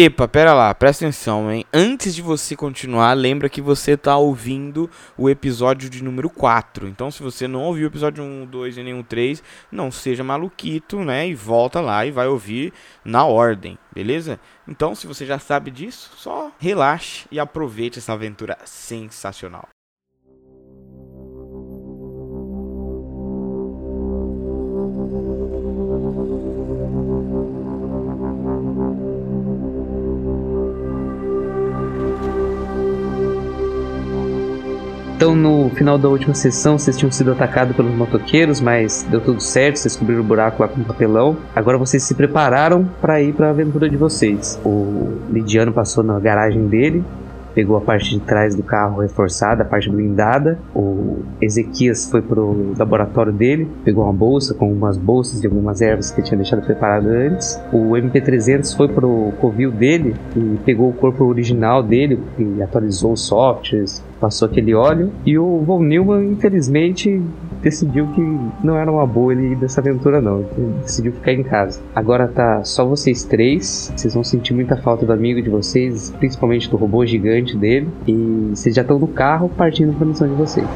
Epa, pera lá, presta atenção, hein? Antes de você continuar, lembra que você tá ouvindo o episódio de número 4. Então, se você não ouviu o episódio 1, 2 e nenhum 3, não seja maluquito, né? E volta lá e vai ouvir na ordem, beleza? Então, se você já sabe disso, só relaxe e aproveite essa aventura sensacional. Então, no final da última sessão, vocês tinham sido atacados pelos motoqueiros, mas deu tudo certo, vocês cobriram o buraco lá com o papelão. Agora vocês se prepararam para ir para a aventura de vocês. O Lidiano passou na garagem dele, pegou a parte de trás do carro reforçada, a parte blindada. O Ezequias foi pro laboratório dele, pegou uma bolsa com umas bolsas de algumas ervas que ele tinha deixado preparado antes. O MP300 foi pro covil dele e pegou o corpo original dele e atualizou os softwares, passou aquele óleo. E o Von Neumann, infelizmente, decidiu que não era uma boa ele ir dessa aventura, não. Ele decidiu ficar em casa. Agora tá só vocês três. Vocês vão sentir muita falta do amigo de vocês, principalmente do robô gigante dele. E vocês já estão no carro partindo pra missão de vocês.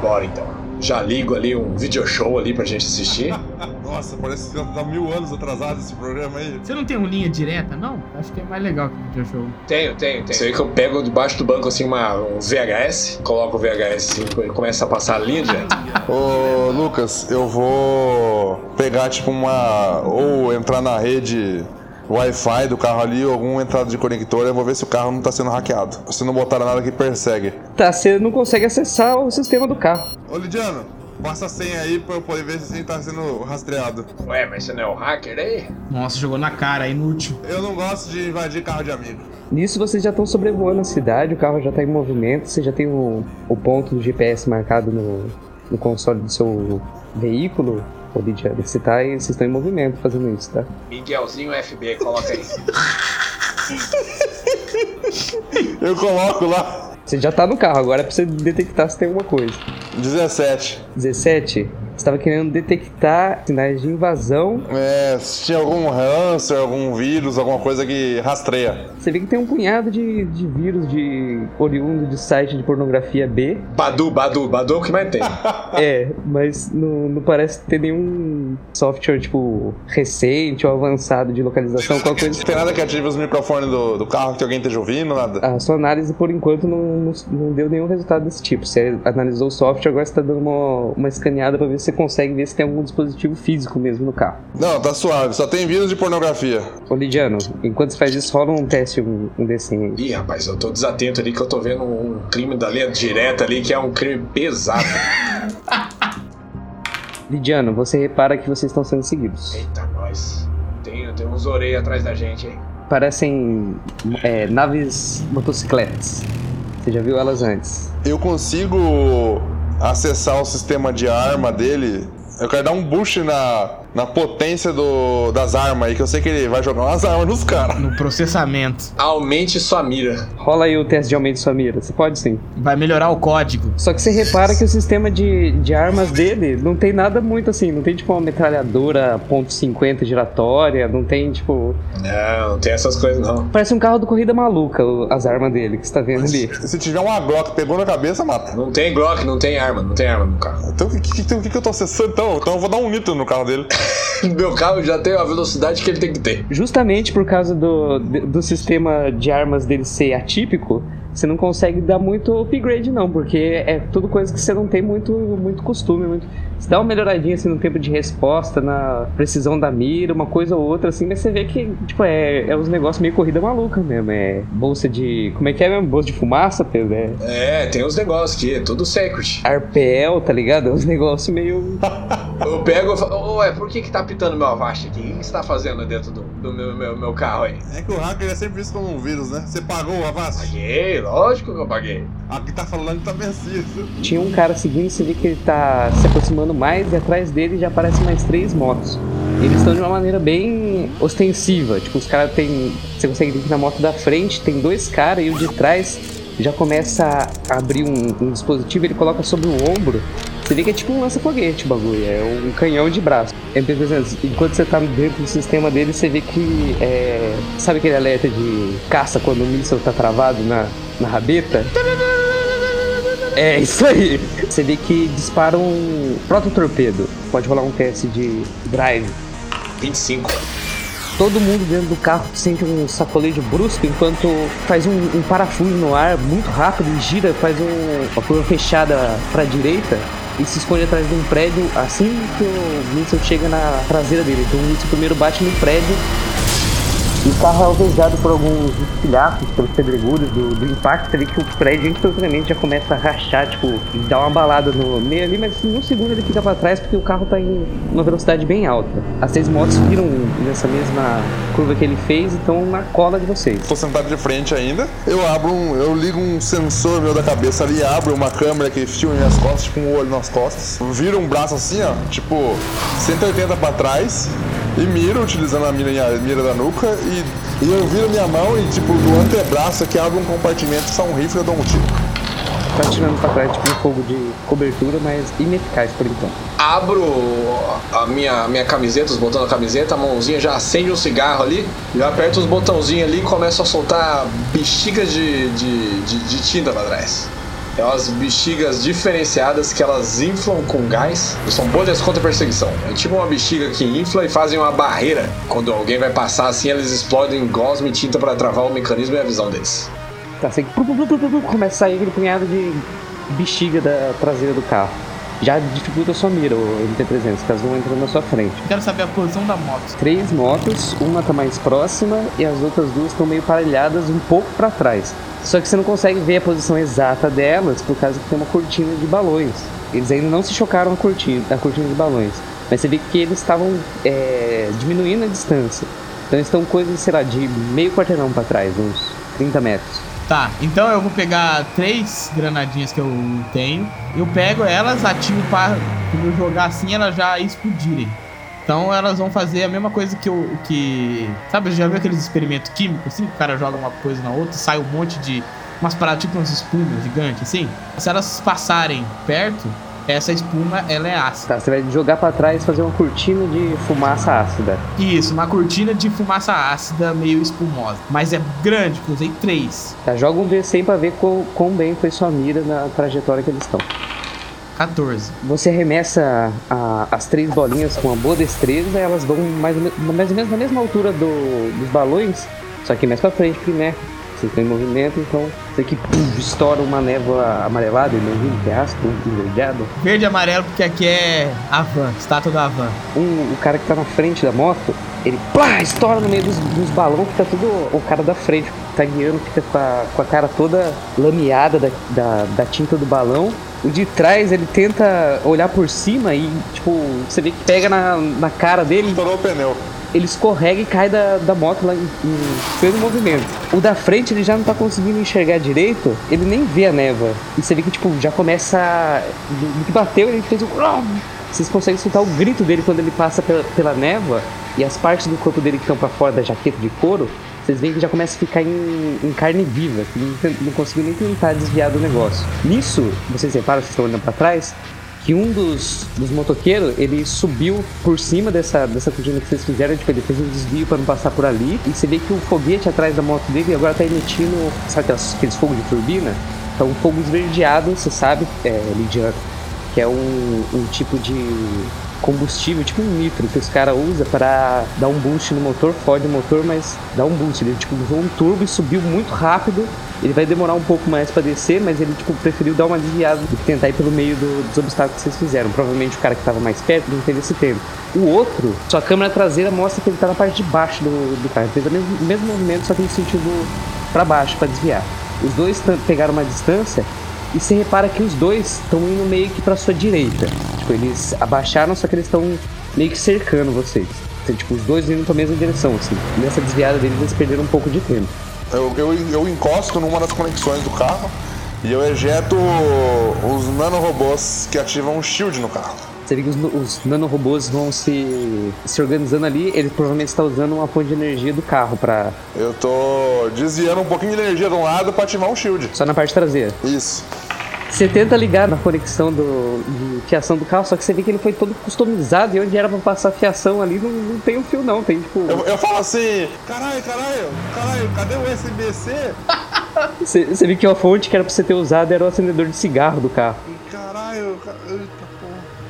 Bora então. Já ligo ali um video show ali pra gente assistir. Nossa, parece que tá mil anos atrasado esse programa aí. Você não tem uma linha direta, não? Acho que é mais legal que o video show. Tenho, tenho, tenho. Você vê que eu pego debaixo do banco assim uma, um VHS, coloco o VHS assim, e começa a passar a linha direto. Ô, Lucas, eu vou pegar tipo uma. ou entrar na rede Wi-Fi do carro ali, ou alguma entrada de conector, eu vou ver se o carro não tá sendo hackeado. Se não botaram nada que persegue. Tá, você não consegue acessar o sistema do carro. Ô, Lidiano, passa a senha aí pra eu poder ver se tá sendo rastreado. Ué, mas você não é o hacker aí? Nossa, jogou na cara, inútil. Eu não gosto de invadir carro de amigo. Nisso vocês já estão sobrevoando a cidade, o carro já tá em movimento, você já tem o, o ponto do GPS marcado no, no console do seu veículo. Ô, Lidiano, você tá aí, vocês estão em movimento fazendo isso, tá? Miguelzinho FB, coloca aí. Eu coloco lá. Você já tá no carro, agora é pra você detectar se tem alguma coisa. 17. 17, você tava querendo detectar sinais de invasão. É, se tinha algum hamster, algum vírus, alguma coisa que rastreia. Você vê que tem um punhado de, de vírus de oriundo de site de pornografia B. Badu, Badu, Badu é o que mais tem. É, mas não, não parece ter nenhum software, tipo, recente ou avançado de localização, qualquer coisa. Não tem nada que ative os microfones do, do carro que alguém esteja ouvindo, nada. A sua análise, por enquanto, não, não, não deu nenhum resultado desse tipo. Você analisou o software, agora você tá dando uma, uma escaneada pra ver se você consegue ver se tem algum dispositivo físico mesmo no carro. Não, tá suave, só tem vírus de pornografia. Ô, Lidiano, enquanto você faz isso, rola um teste, um, um desenho aí. Ih, rapaz, eu tô desatento ali que eu tô vendo um crime da linha direta ali que é um crime pesado. Lidiano, você repara que vocês estão sendo seguidos. Eita, nós. Tem, tem uns orelhas atrás da gente, hein? Parecem é, naves motocicletas. Você já viu elas antes. Eu consigo acessar o sistema de arma dele. Eu quero dar um boost na, na potência do, das armas aí, que eu sei que ele vai jogar umas armas nos caras. No processamento. Aumente sua mira. Rola aí o teste de aumento de sua mira. Você pode sim. Vai melhorar o código. Só que você repara que o sistema de, de armas dele não tem nada muito assim. Não tem tipo uma metralhadora .50 giratória. Não tem tipo. Não, não tem essas coisas não. Parece um carro do Corrida Maluca as armas dele que você tá vendo ali. Se tiver uma Glock pegou na cabeça, mata. Não tem Glock, não tem arma, não tem arma no carro. Então o que, que, que, que eu tô acessando então? Então eu vou dar um nitro no carro dele. Meu carro já tem a velocidade que ele tem que ter. Justamente por causa do, do sistema de armas dele ser atípico, você não consegue dar muito upgrade, não, porque é tudo coisa que você não tem muito, muito costume. Muito... Você dá uma melhoradinha assim, no tempo de resposta, na precisão da mira, uma coisa ou outra, assim, mas você vê que, tipo, é, é uns negócios meio corrida maluca mesmo. É bolsa de. Como é que é mesmo? Bolsa de fumaça, Pedro? É É, tem uns negócios aqui, é tudo secret. Arpel, tá ligado? É uns negócios meio. Eu pego e falo, ué, por que que tá pitando meu Avast aqui? O que você tá fazendo dentro do, do meu, meu, meu carro aí? É que o hacker é sempre visto como um vírus, né? Você pagou o Avast? Paguei, lógico que eu paguei. Aqui tá falando que tá vencido. Tinha um cara seguindo, você vê que ele tá se aproximando mais e atrás dele já aparecem mais três motos. Eles estão de uma maneira bem ostensiva. Tipo, os caras tem. Você consegue ver que na moto da frente tem dois caras e o de trás já começa a abrir um, um dispositivo, ele coloca sobre o ombro. Você vê que é tipo um lança-foguete o bagulho, é um canhão de braço. É enquanto você tá dentro do sistema dele, você vê que é. Sabe aquele alerta de caça quando o míssil tá travado na, na rabeta? É isso aí. Você vê que dispara um proto-torpedo. Pode rolar um teste de drive. 25. Todo mundo dentro do carro sente um sacolejo brusco enquanto faz um, um parafuso no ar muito rápido e gira, faz um, uma curva fechada para a direita e se esconde atrás de um prédio assim que o míssil chega na traseira dele. Então o míssil primeiro bate no prédio e o carro é alvejado por alguns espilhafos, pelos pedregulhos do, do impacto. Vê que o prédio instantaneamente já começa a rachar, tipo, e dá uma balada no meio ali, mas assim, num segundo ele fica pra trás porque o carro tá em uma velocidade bem alta. As seis motos viram nessa mesma curva que ele fez e estão na cola de vocês. Tô sentado de frente ainda. Eu abro um. Eu ligo um sensor meu da cabeça ali, abro uma câmera que filma minhas costas, tipo um olho nas costas. Viro um braço assim, ó, tipo 180 pra trás. E miro, utilizando a mira, a mira da nuca, e, e eu viro minha mão e, tipo, do antebraço aqui abre um compartimento, só um rifle e eu dou um tiro. Tá tirando pra trás, tipo, um fogo de cobertura, mas ineficaz por enquanto. Abro a minha, minha camiseta, os botões da camiseta, a mãozinha já acende um cigarro ali, já aperto os botãozinhos ali e começo a soltar bexigas de, de, de, de tinta pra trás. É umas bexigas diferenciadas que elas inflam com gás. São bolhas contra perseguição. É tipo uma bexiga que infla e fazem uma barreira. Quando alguém vai passar assim, eles explodem gosma e tinta para travar o mecanismo e a visão deles. Tá, plu, começa a sair aquele punhado de bexiga da traseira do carro. Já dificulta a sua mira, o MT-300, caso não entrando na sua frente. Quero saber a posição da moto. Três motos, uma tá mais próxima e as outras duas estão meio parelhadas um pouco pra trás. Só que você não consegue ver a posição exata delas por causa que tem uma cortina de balões. Eles ainda não se chocaram na cortina, na cortina de balões. Mas você vê que eles estavam é, diminuindo a distância. Então eles estão coisas, sei lá, de meio quarteirão pra trás, uns 30 metros. Tá, então eu vou pegar três granadinhas que eu tenho. Eu pego elas, ativo para quando eu jogar assim elas já explodirem. Então elas vão fazer a mesma coisa que o que. Sabe, já viu aqueles experimentos químicos assim? Que o cara joga uma coisa na outra, sai um monte de. Umas paradas tipo umas espumas gigantes assim. Se elas passarem perto, essa espuma ela é ácida. Tá, você vai jogar pra trás e fazer uma cortina de fumaça ácida. Isso, uma cortina de fumaça ácida meio espumosa. Mas é grande, eu usei três. Tá, joga um D100 pra ver quão, quão bem foi sua mira na trajetória que eles estão. 14. Você arremessa a- as três bolinhas com uma boa destreza, elas vão mais ou, mais ou menos na mesma altura do- dos balões, só que mais pra frente, porque, né? Você tá em movimento, então você que pum, estoura uma névoa amarelada, imagina, que é ácido, envergado. Verde e amarelo, porque aqui é a van, estátua da van. Um, o cara que tá na frente da moto, ele plá, estoura no meio dos, dos balões, fica tudo. O cara da frente que tá guiando fica com a, com a cara toda lameada da, da, da tinta do balão. O de trás ele tenta olhar por cima e, tipo, você vê que pega na, na cara dele, Estourou o pneu. Ele escorrega e cai da, da moto lá em, pleno movimento. O da frente ele já não tá conseguindo enxergar direito, ele nem vê a névoa. E você vê que, tipo, já começa. a- que bateu, ele fez um. Vocês conseguem escutar o grito dele quando ele passa pela, pela névoa e as partes do corpo dele que estão pra fora da jaqueta de couro. Vocês veem que já começa a ficar em, em carne viva, que não, não conseguiu nem tentar desviar do negócio. Nisso, vocês reparam, vocês estão olhando pra trás, que um dos, dos motoqueiros, ele subiu por cima dessa, dessa cortina que vocês fizeram, tipo, ele fez um desvio para não passar por ali, e você vê que o foguete atrás da moto dele agora tá emitindo, sabe aquelas- aqueles fogos de turbina? Então, um fogo esverdeado, você sabe, é, Lidiano, que é um, um tipo de combustível, tipo um nitro, que os caras usam para dar um boost no motor, fode o motor, mas dá um boost. Ele tipo, usou um turbo e subiu muito rápido. Ele vai demorar um pouco mais para descer, mas ele tipo, preferiu dar uma desviada do que tentar ir pelo meio do- dos obstáculos que vocês fizeram. Provavelmente o cara que estava mais perto não teve esse tempo. O outro, sua câmera traseira mostra que ele tá na parte de baixo do, do carro. Ele fez o mesmo, mesmo movimento, só que sentido para baixo, para desviar. Os dois pegaram uma distância e você repara que os dois estão indo meio que pra sua direita. Tipo, eles abaixaram, só que eles estão meio que cercando vocês. Então, tipo, os dois indo pra mesma direção, assim. Nessa desviada deles, eles perderam um pouco de tempo. Eu, eu, eu encosto numa das conexões do carro e eu ejeto os nanorobôs que ativam um shield no carro. Você vê que os, os nanorobôs vão se, se organizando ali. Ele provavelmente está usando uma fonte de energia do carro pra. Eu tô desviando um pouquinho de energia de um lado pra ativar um shield. Só na parte traseira. Isso. Você tenta ligar na conexão do, de fiação do carro, só que você vê que ele foi todo customizado e onde era pra passar fiação ali não, não tem um fio não, tem tipo. Eu, eu falo assim, caralho, caralho, caralho, cadê o USB-C? Você, você vê que a fonte que era pra você ter usado era o acendedor de cigarro do carro. Caralho, ca- eita porra.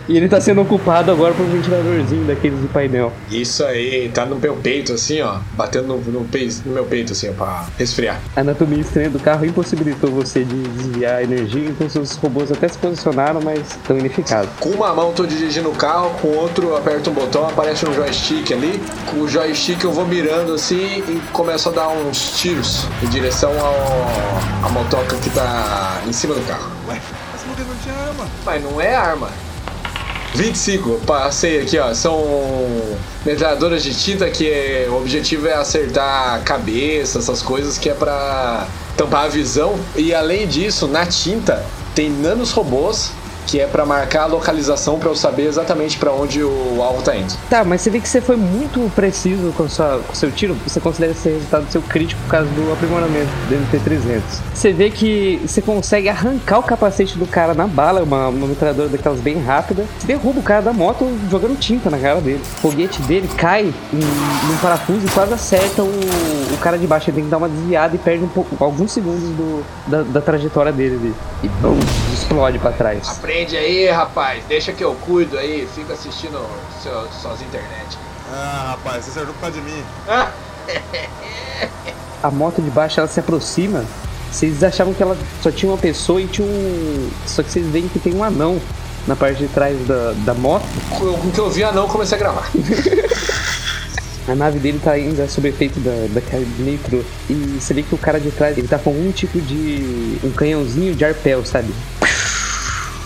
E ele tá sendo ocupado agora por um ventiladorzinho daqueles de painel. Isso aí, tá no meu peito, assim, ó. Batendo no, no, no meu peito, assim, ó, pra resfriar. A anatomia estranha do carro impossibilitou você de desviar a energia, então seus robôs até se posicionaram, mas estão ineficazes. Com uma mão tô dirigindo o carro, com o outro eu aperto um botão, aparece um joystick ali. Com o joystick eu vou mirando assim e começo a dar uns tiros em direção ao a motoca que tá em cima do carro. Ué, que não tinha arma? Mas não é arma. 25, eu passei aqui, ó. São metralhadoras de tinta que é- o objetivo é acertar a cabeça, essas coisas que é pra tampar a visão. E além disso, na tinta tem nanos robôs que é pra marcar a localização pra eu saber exatamente pra onde o alvo tá indo. Tá, mas você vê que você foi muito preciso com, sua, com seu tiro, você considera esse resultado seu crítico por causa do aprimoramento do MT-300. Você vê que você consegue arrancar o capacete do cara na bala, uma, uma metralhadora daquelas bem rápida, você derruba o cara da moto jogando tinta na cara dele. O foguete dele cai em, num parafuso e quase acerta o, o cara de baixo, ele tem que dar uma desviada e perde um pouco, alguns segundos do, da, da trajetória dele ali. E bum, explode pra trás. Aprende aí, rapaz. Deixa que eu cuido aí. Fica assistindo seu, suas internet. Ah, rapaz, você acertou por causa de mim. a moto de baixo ela se aproxima. Vocês achavam que ela só tinha uma pessoa e tinha um. Só que vocês veem que tem um anão na parte de trás da, da moto. Com que eu vi, não comecei a gravar. A nave dele tá ainda sob efeito da, da carga de nitro. E você vê que o cara de trás ele tá com um tipo de. um canhãozinho de arpel, sabe?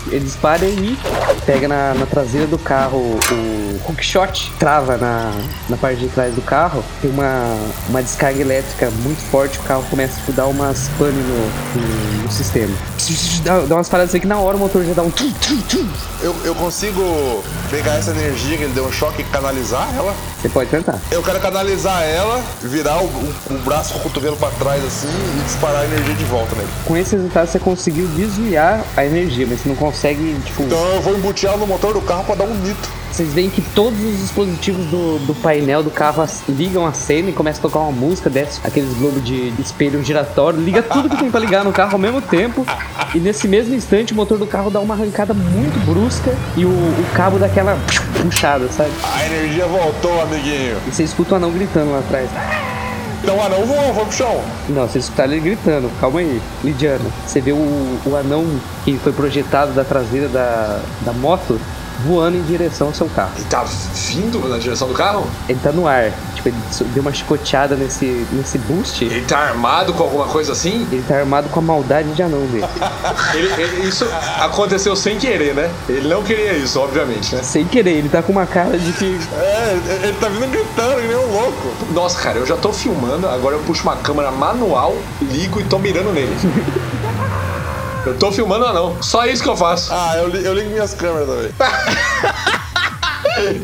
Ele dispara e pega na, na traseira do carro o hookshot, trava na, na parte de trás do carro, tem uma, uma descarga elétrica muito forte, o carro começa a dar umas pane no, no, no sistema. Dá, dá umas paradas aí que na hora o motor já dá um tum, tum, tum. Eu, eu consigo pegar essa energia que ele deu um choque e canalizar ela? Você pode tentar. Eu quero canalizar ela, virar o, o, o braço com o cotovelo pra trás assim e disparar a energia de volta nele. Com esse resultado você conseguiu desviar a energia, mas você não consegue, tipo. Então eu vou embutir ela no motor do carro pra dar um nitro. Vocês veem que todos os dispositivos do, do painel do carro ligam a cena e começa a tocar uma música, desce aqueles globos de, espelho giratório, liga tudo que tem pra ligar no carro ao mesmo tempo. E nesse mesmo instante o motor do carro dá uma arrancada muito brusca e o, o cabo dá aquela puxada, sabe? A energia voltou, amiguinho. E você escuta o anão gritando lá atrás. Então, ah não, voa, foi pro chão. Não, você escutaram ele gritando, calma aí, Lidiana. Você vê o, o anão que foi projetado da traseira da, da moto voando em direção ao seu carro. Ele tá vindo na direção do carro? Ele tá no ar, tipo, ele deu uma chicoteada nesse, nesse boost. Ele tá armado com alguma coisa assim? Ele tá armado com a maldade de anão dele. Ele- ele- isso aconteceu sem querer, né? Ele não queria isso, obviamente, né? Sem querer, ele tá com uma cara de que. É, ele- ele tá vindo gritando que nem um louco. Nossa, cara, eu já tô filmando, agora eu puxo uma câmera manual, ligo e tô mirando nele. Eu tô filmando ou não? Só isso que eu faço. Ah, eu, li- eu ligo minhas câmeras também.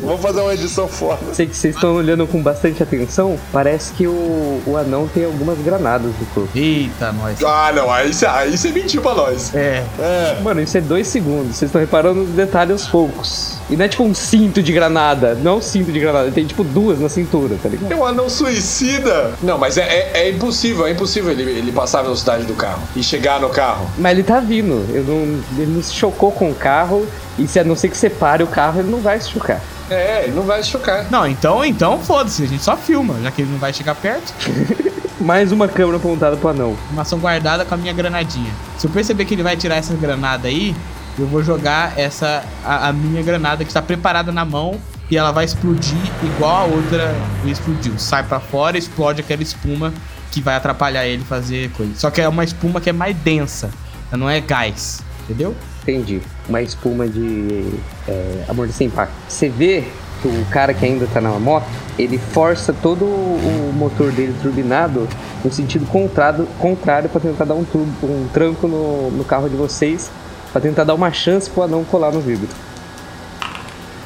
Vamos fazer uma edição foda. Sei que vocês estão olhando com bastante atenção. Parece que o, o anão tem algumas granadas no corpo. Eita, nós. Ah, não, aí você aí você mentiu pra nós. É, É, Mano, isso é dois segundos. Vocês estão reparando nos detalhes aos poucos. E não é tipo um cinto de granada. Não é um cinto de granada. Ele tem tipo duas na cintura, tá ligado? É um anão suicida. Não, mas é, é, é impossível, é impossível ele, ele passar a velocidade do carro e chegar no carro. Mas ele tá vindo. Eu não, ele não se chocou com o carro. E se a não ser que você pare o carro, ele não vai se chocar. É, ele não vai se chocar. Não, então, então foda-se, a gente só filma, já que ele não vai chegar perto. Mais uma câmera apontada pro anão. Informação guardada com a minha granadinha. Se eu perceber que ele vai tirar essa granada aí, eu vou jogar essa a, a minha granada que está preparada na mão e ela vai explodir igual a outra explodiu. Sai pra fora, explode aquela espuma que vai atrapalhar ele fazer coisa. Só que é uma espuma que é mais densa, ela não é gás, entendeu? Entendi. Uma espuma de é, amor sem impacto. Você vê que o cara que ainda tá na moto, ele força todo o motor dele turbinado no sentido contrário, contrário para tentar dar um, um tranco no, no carro de vocês, para tentar dar uma chance pro anão colar no vidro.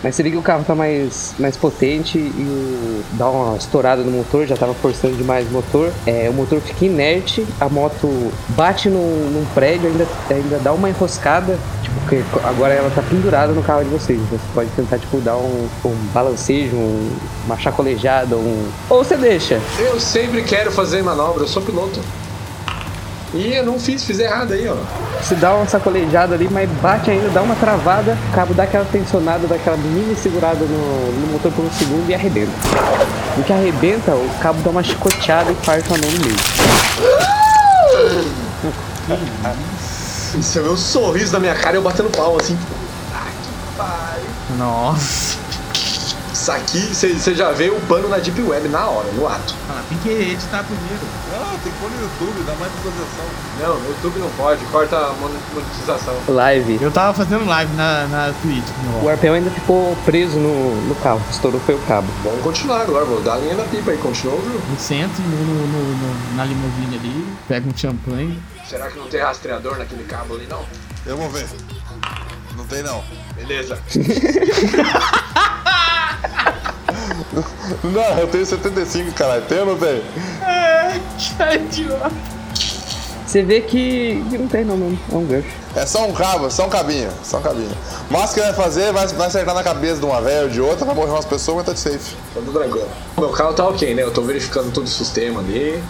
Mas você vê que o carro tá mais, mais potente e dá uma estourada no motor, já tava forçando demais o motor. É, o motor fica inerte, a moto bate num, num prédio, ainda, ainda dá uma enroscada, tipo, que agora ela tá pendurada no carro de vocês. Então você pode tentar, tipo, dar um, um balancejo, um, uma chacolejada, um. Ou você deixa. Eu sempre quero fazer manobra, eu sou piloto. Ih, eu não fiz, fiz errado aí, ó. Você dá uma sacolejada ali, mas bate ainda, dá uma travada, o cabo dá aquela tensionada, dá aquela mini segurada no, no motor por um segundo e arrebenta. No que arrebenta, o cabo dá uma chicoteada e parte o anão no meio. Você vê o sorriso da minha cara e eu batendo palma assim. Nossa. Isso aqui, você já vê o pano na Deep Web na hora, no ato. Ela tem que editar primeiro. Não, tem que pôr no YouTube, dá mais visualização. Não, no YouTube não pode, corta a monetização. Live. Eu tava fazendo live na, na Twitch. O arpel ainda ficou preso no, no carro, estourou foi o cabo. Vamos continuar agora, vou dar a linha da pipa aí, continua, viu? Eu sento no, no, no- no- na limusine ali, pego um champanhe. Será que não tem rastreador naquele cabo ali, não? Eu vou ver. Não tem não. Beleza. Não, eu tenho 75, caralho. Tem ou não tem? Você vê que, que não tem não mesmo, é um gancho. É só um cabo, só um cabinho, só um cabinho. Mas que vai fazer, vai, vai acertar na cabeça de uma velha ou de outra, vai morrer umas pessoas, mas tá de safe. Tudo tranquilo. Meu carro tá ok, né? Eu tô verificando todo o sistema ali.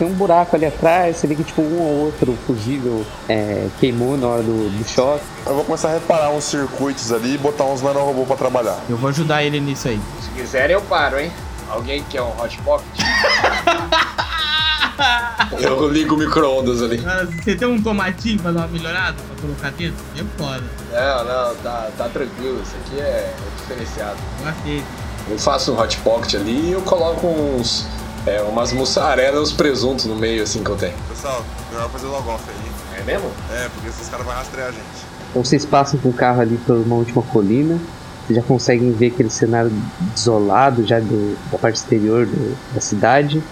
Tem um buraco ali atrás, você vê que tipo um ou outro fusível é, queimou na hora do, do choque. Eu vou começar a reparar uns circuitos ali e botar uns nanorobô pra trabalhar. Eu vou ajudar ele nisso aí. Se quiserem, eu paro, hein? Alguém quer um hot pocket? eu ligo o micro-ondas ali. Cara, você tem um tomatinho pra dar uma melhorada, pra colocar dentro? É foda. Não, não, tá, tá tranquilo. Isso aqui é, diferenciado. Gostei. Eu faço um hot pocket ali e eu coloco uns. É, umas mussarela e uns presuntos no meio assim que eu tenho. Pessoal, melhor fazer logo off aí. É mesmo? É, porque esses caras vão rastrear a gente. Então vocês passam com o carro ali por uma última colina. Vocês já conseguem ver aquele cenário desolado já do- da parte exterior do- da cidade.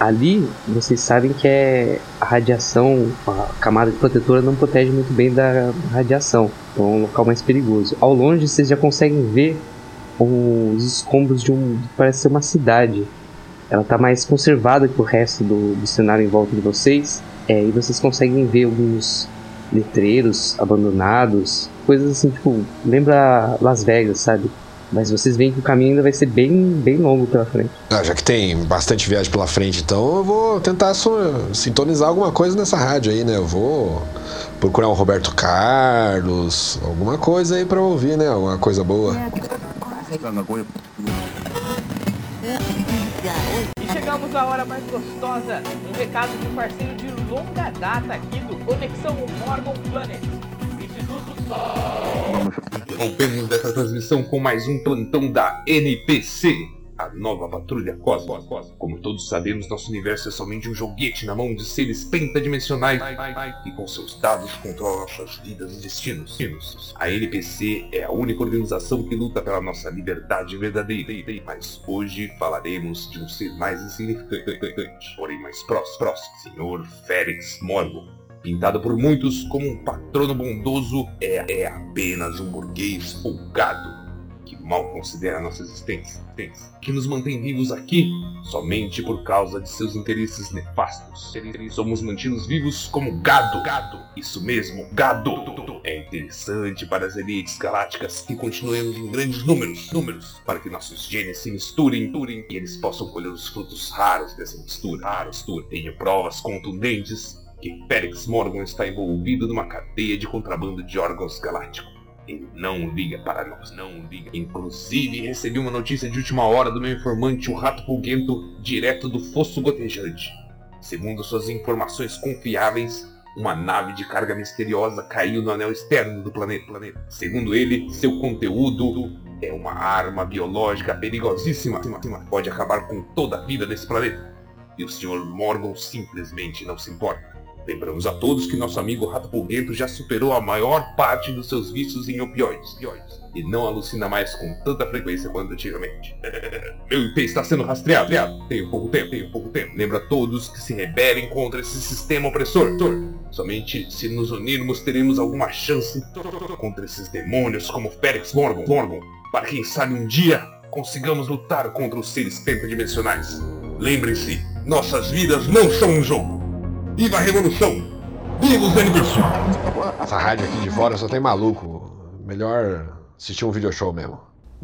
Ali vocês sabem que é a radiação, a camada de protetora não protege muito bem da radiação. Então é um local mais perigoso. Ao longe vocês já conseguem ver os escombros de um. parece ser uma cidade. Ela está mais conservada que o resto do, do cenário em volta de vocês. É, e vocês conseguem ver alguns letreiros abandonados, coisas assim, tipo, lembra Las Vegas, sabe? Mas vocês veem que o caminho ainda vai ser bem, bem longo pela frente. Ah, já que tem bastante viagem pela frente, então eu vou tentar so- sintonizar alguma coisa nessa rádio aí, né? Eu vou procurar um Roberto Carlos, alguma coisa aí pra ouvir, né? Alguma coisa boa. E chegamos à hora mais gostosa, um recado de um parceiro de longa data aqui do Conexão Morgan Planet. Instituto Rompemos dessa transmissão com mais um plantão da NPC, a nova patrulha cósmica. Como todos sabemos, nosso universo é somente um joguete na mão de seres pentadimensionais que com seus dados controlam nossas vidas e destinos. A NPC é a única organização que luta pela nossa liberdade verdadeira. Mas hoje falaremos de um ser mais insignificante, porém mais próximo, próximo, Senhor Félix Morgan. Pintado por muitos como um patrono bondoso, é, é apenas um burguês folgado mal considera nossa existência, que nos mantém vivos aqui somente por causa de seus interesses nefastos. Somos mantidos vivos como gado, gado, isso mesmo, gado. É interessante para as elites galácticas que continuemos em grandes números, números, para que nossos genes se misturem, e eles possam colher os frutos raros dessa mistura. Raros. Tenho provas contundentes que Félix Morgan está envolvido numa cadeia de contrabando de órgãos galácticos. Ele não liga para nós, não liga. Inclusive, recebi uma notícia de última hora do meu informante, o Rato Pulguento, direto do Fosso Gotejante. Segundo suas informações confiáveis, uma nave de carga misteriosa caiu no anel externo do planeta. planeta. Segundo ele, seu conteúdo é uma arma biológica perigosíssima. Pode acabar com toda a vida desse planeta. E o Sr. Morgan simplesmente não se importa. Lembramos a todos que nosso amigo Rato Pulguento já superou a maior parte dos seus vícios em opioides, e não alucina mais com tanta frequência quanto antigamente. Meu IP está sendo rastreado. Tenho pouco tempo, tenho pouco tempo. Lembra a todos que se rebelem contra esse sistema opressor. Somente se nos unirmos teremos alguma chance contra esses demônios como Félix Morgan. Morgan. para quem sabe um dia consigamos lutar contra os seres pentadimensionais. Lembrem-se, nossas vidas não são um jogo. Viva a revolução! Viva os aniversários! Essa rádio aqui de fora só tem maluco. Melhor assistir um video show mesmo.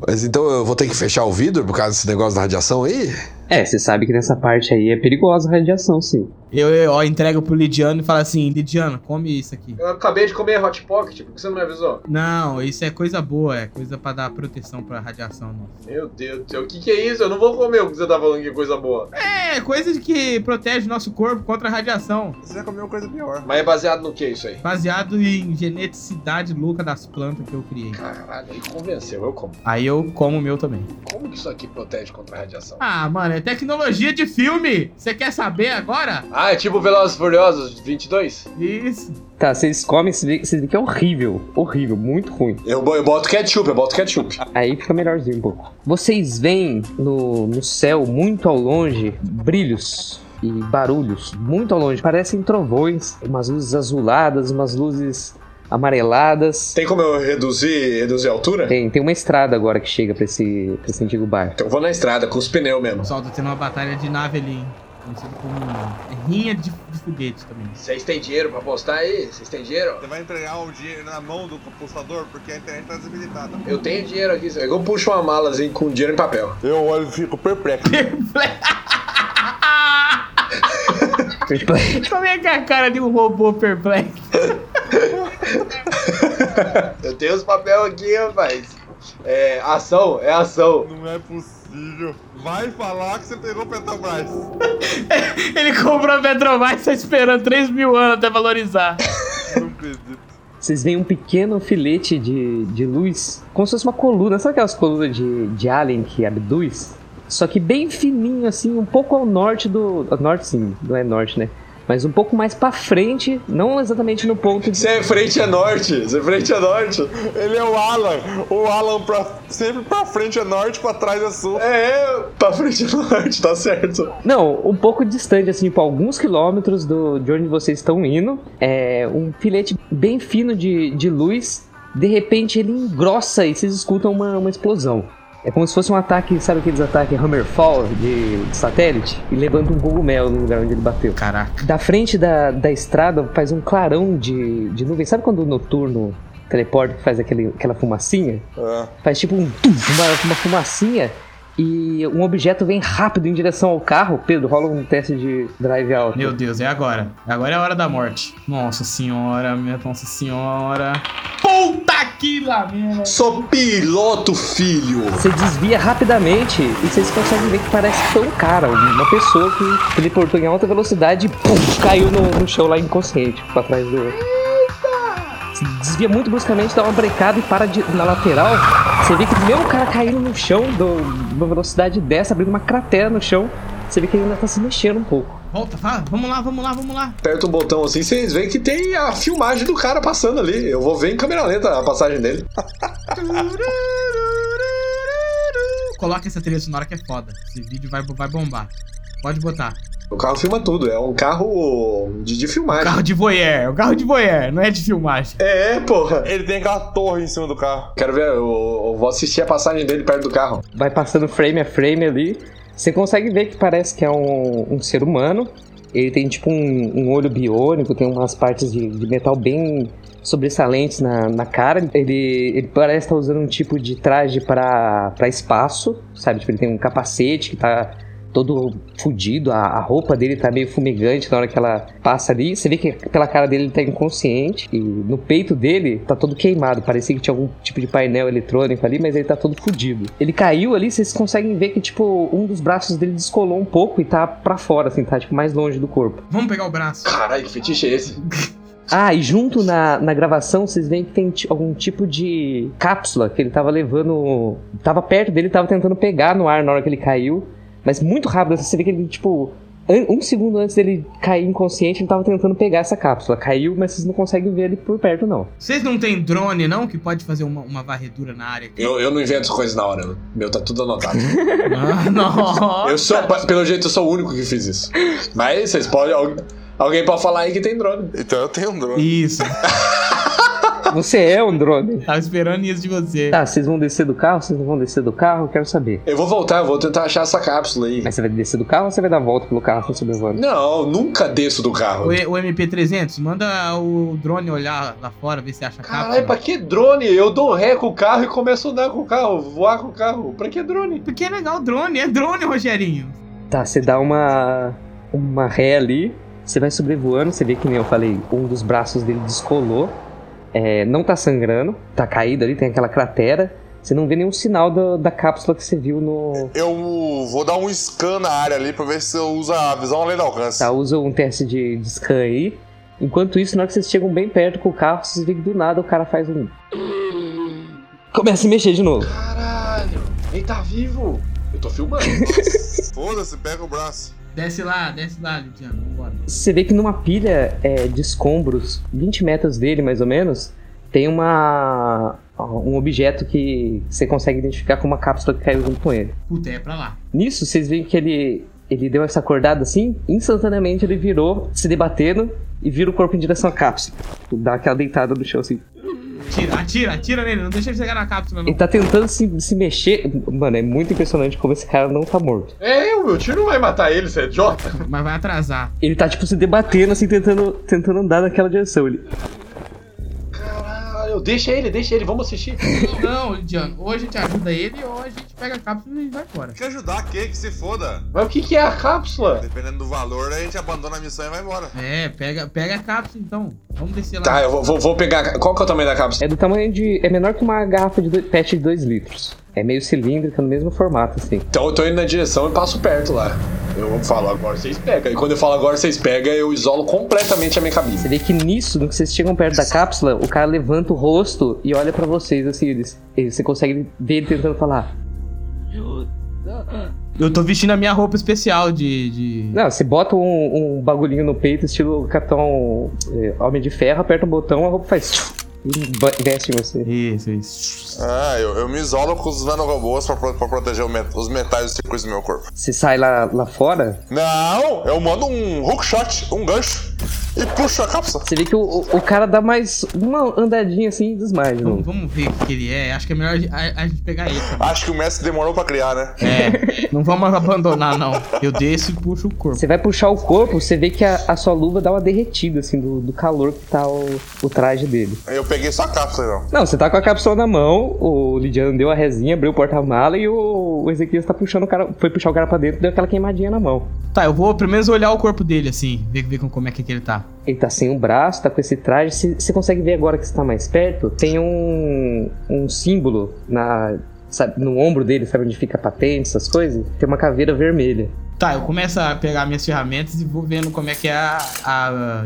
Mas então eu vou ter que fechar o vidro por causa desse negócio da radiação aí? É, você sabe que nessa parte aí é perigosa a radiação, sim. Eu, eu ó, entrego pro Lidiano e falo assim, Lidiano, come isso aqui. Eu acabei de comer Hot Pocket, por que você não me avisou? Não, isso é coisa boa, é coisa pra dar proteção pra radiação nossa. Meu Deus do céu, o que, que é isso? Eu não vou comer o que você tá falando que é coisa boa. É, coisa que protege nosso corpo contra a radiação. Você já comeu coisa pior. Mas é baseado no que isso aí? Baseado em geneticidade louca das plantas que eu criei. Caralho, aí convenceu, eu como. Aí eu como o meu também. Como que isso aqui protege contra a radiação? Ah, mano, é tecnologia de filme. Você quer saber agora? Ah, é tipo Velozes e Furiosos 22? Isso. Tá, vocês comem, vocês veem, que é horrível. Horrível, muito ruim. Eu, eu boto ketchup, eu boto ketchup. Aí fica melhorzinho um pouco. Vocês veem no, no céu, muito ao longe, brilhos e barulhos, muito ao longe. Parecem trovões, umas luzes azuladas, umas luzes amareladas. Tem como eu reduzir, reduzir a altura? Tem, tem uma estrada agora que chega pra esse, pra esse antigo bar. Então eu vou na estrada, com os pneus mesmo. Pessoal, tá tendo uma batalha de nave ali, hein? Conhecido como rinha de, de foguete também. Vocês têm dinheiro pra apostar aí? Vocês têm dinheiro? Você vai entregar o dinheiro na mão do compulsador porque a internet tá desabilitada. Eu tenho dinheiro aqui. Eu puxo uma mala assim com dinheiro em papel. Eu olho e fico perplexo. Como é que é a cara de um robô perplexo? Eu tenho os papel aqui, rapaz. É, ação, é ação. Não é possível. Vai falar que você pegou Petrobras. Ele comprou a Petrobras, tá esperando 3 mil anos até valorizar. Não acredito. Vocês veem um pequeno filete de, de luz, como se fosse uma coluna. Sabe aquelas colunas de, de alien que abduz? Só que bem fininho, assim, um pouco ao norte do. Ao norte, sim, não é norte, né? Mas um pouco mais pra frente, não exatamente no ponto de. Você é frente é norte, você é frente é norte. Ele é o Alan. O Alan pra, sempre pra frente é norte, pra trás é sul. É, pra frente é norte, tá certo. Não, um pouco distante, assim, por alguns quilômetros do, de onde vocês estão indo. É um filete bem fino de, de luz. De repente ele engrossa e vocês escutam uma, uma explosão. É como se fosse um ataque, sabe aqueles ataques Hammerfall de, de satélite? E levanta um cogumelo no lugar onde ele bateu. Caraca. Da frente da, da estrada faz um clarão de, de nuvem. Sabe quando o noturno teleporta que faz aquele, aquela fumacinha? É. Faz tipo um uma, uma fumacinha e um objeto vem rápido em direção ao carro. Pedro, rola um teste de drive alto. Meu Deus, é agora. Agora é a hora da morte. Nossa senhora, minha nossa senhora. Que. Sou piloto, filho. Você desvia rapidamente e vocês conseguem ver que parece que foi um cara, uma pessoa que teleportou em alta velocidade e pum, caiu no, no chão lá inconsciente, pra trás do. Se desvia muito bruscamente, dá uma brecada e para de- na lateral. Você vê que mesmo o cara caindo no chão, do, numa velocidade dessa, abrindo uma cratera no chão, você vê que ele ainda tá se mexendo um pouco. Volta, fala. Vamos lá, vamos lá, vamos lá. Aperta um botão assim, vocês veem que tem a filmagem do cara passando ali. Eu vou ver em câmera lenta a passagem dele. Coloca essa trilha sonora que é foda. Esse vídeo vai, vai bombar. Pode botar. O carro filma tudo, é um carro de, de filmagem. Carro de voyeur. O carro de voyeur, não é de filmagem. É, porra. Ele tem aquela torre em cima do carro. Quero ver, eu, eu vou assistir a passagem dele perto do carro. vai passando frame a frame ali. Você consegue ver que parece que é um, um ser humano. Ele tem tipo um, um olho biônico, tem umas partes de, de metal bem sobressalentes na, na cara. Ele, ele parece estar usando um tipo de traje para espaço, sabe? Tipo, ele tem um capacete que tá todo fudido, a, a roupa dele tá meio fumegante na hora que ela passa ali. Você vê que pela cara dele ele tá inconsciente e no peito dele tá todo queimado. Parecia que tinha algum tipo de painel eletrônico ali, mas ele tá todo fudido. Ele caiu ali, vocês conseguem ver que tipo um dos braços dele descolou um pouco e tá pra fora, assim, tá tipo mais longe do corpo. Vamos pegar o braço. Caralho, que fetiche é esse? Ah, e junto na, na gravação vocês veem que tem algum tipo de cápsula que ele tava levando. Tava perto dele, tava tentando pegar no ar na hora que ele caiu. Mas muito rápido, você vê que ele, tipo. Um segundo antes dele cair inconsciente, ele tava tentando pegar essa cápsula. Caiu, mas vocês não conseguem ver ele por perto, não. Vocês não tem drone, não? Que pode fazer uma, uma varredura na área? Eu, eu não invento coisas na hora. Meu, tá tudo anotado. Ah, não. Eu sou, pelo jeito, eu sou o único que fiz isso. Mas vocês podem. al- Alguém pode falar aí que tem drone. Então eu tenho um drone. Isso. Você é um drone. Tava esperando isso de você. Tá, vocês vão descer do carro? Vocês não vão descer do carro? Eu quero saber. Eu vou voltar, eu vou tentar achar essa cápsula aí. Mas você vai descer do carro ou você vai dar a volta pelo carro sobrevoando? Não, nunca desço do carro. O, E- o MP300, manda o drone olhar lá fora, ver se acha a Caralho, cápsula. pra que drone? Eu dou ré com o carro e começo a andar com o carro, voar com o carro. Pra que drone? Porque é legal o drone, é drone, Rogerinho. Tá, você dá uma. uma ré ali. Você vai sobrevoando, você vê que nem eu falei, um dos braços dele descolou. É, não tá sangrando, tá caído ali, tem aquela cratera. Você não vê nenhum sinal da, da cápsula que você viu no. Eu vou dar um scan na área ali pra ver se eu uso a visão além do alcance. Tá, usa um teste de, de scan aí. Enquanto isso, na hora que vocês chegam bem perto com o carro, vocês veem que do nada o cara faz um. Começa a se mexer de novo. Caralho, ele tá vivo. Eu tô filmando. Foda-se, pega o braço. Desce lá, desce lá, Lidiano, vambora. Você vê que numa pilha é, de escombros, 20 metros dele mais ou menos, tem uma um objeto que você consegue identificar como uma cápsula que caiu junto com ele. Puta, é pra lá. Nisso, vocês veem que ele, ele deu essa acordada assim, instantaneamente ele virou, se debatendo e vira o corpo em direção à cápsula. Dá aquela deitada no chão assim. Atira, atira, atira nele, não deixa ele chegar na cápsula, não. Ele tá tentando se, se mexer. Mano, é muito impressionante como esse cara não tá morto. é, o meu tiro não vai matar ele, você é idiota. Mas vai atrasar. Ele tá, tipo, se debatendo assim, tentando, tentando andar naquela direção. Ele. Caralho, deixa ele, deixa ele, vamos assistir. Não, Lidiano, ou a gente ajuda ele, ou a gente pega a cápsula e vai embora. Quer ajudar quem? Que se foda. Mas o que que é a cápsula? Dependendo do valor, a gente abandona a missão e vai embora. É, pega, pega a cápsula então. Vamos descer lá. Tá, eu vou, vou, pegar. Qual que é o tamanho da cápsula? É do tamanho de. É menor que uma garrafa de dois, pet de 2 litros. É meio cilíndrica, no mesmo formato, assim. Então eu tô indo na direção e passo perto lá. Eu falo, agora vocês pegam. E quando eu falo agora vocês pegam, eu isolo completamente a minha cabine. Você vê que nisso, no que vocês chegam perto da cápsula, o cara levanta o rosto e olha pra vocês, assim, eles, eles- você consegue ver ele tentando falar. Eu tô vestindo a minha roupa especial de. de... Não, você bota um, um bagulhinho no peito, estilo Capitão é, Homem de Ferro, aperta um botão, a roupa faz. E veste em você. Isso, isso. Ah, eu, eu me isolo com os nanorobôs pra, pra proteger o met- os metais dos circuitos do meu corpo. Você sai lá, lá fora, Não, eu mando um hookshot, um gancho, e puxo a cápsula. você vê que o, o, o cara dá mais uma andadinha assim e desmaia de Vamos, ver o que ele é. Acho que é melhor a, a gente pegar ele. também. Acho que o mestre demorou pra criar, né? É, não vamos abandonar, não. Eu desço e puxo o corpo. Você vai puxar o corpo, você vê que a, a sua luva dá uma derretida, assim, do, do calor que tá o, o traje dele. Eu peguei só a cápsula, então. Não, você tá com a cápsula na mão, o Lidiano deu a resinha, abriu o porta-mala e o, o Ezequias tá puxando o cara, foi puxar o cara pra dentro, deu aquela queimadinha na mão. Tá, eu vou pelo menos olhar o corpo dele, assim. Ver, ver com- como é que, ele tá. Ele tá sem um braço, tá com esse traje. Você você consegue ver agora que você tá mais perto? Tem um, um símbolo na, sabe, no ombro dele, sabe onde fica a patente, essas coisas? Tem uma caveira vermelha. Tá, eu começo a pegar minhas ferramentas e vou vendo como é que é a, a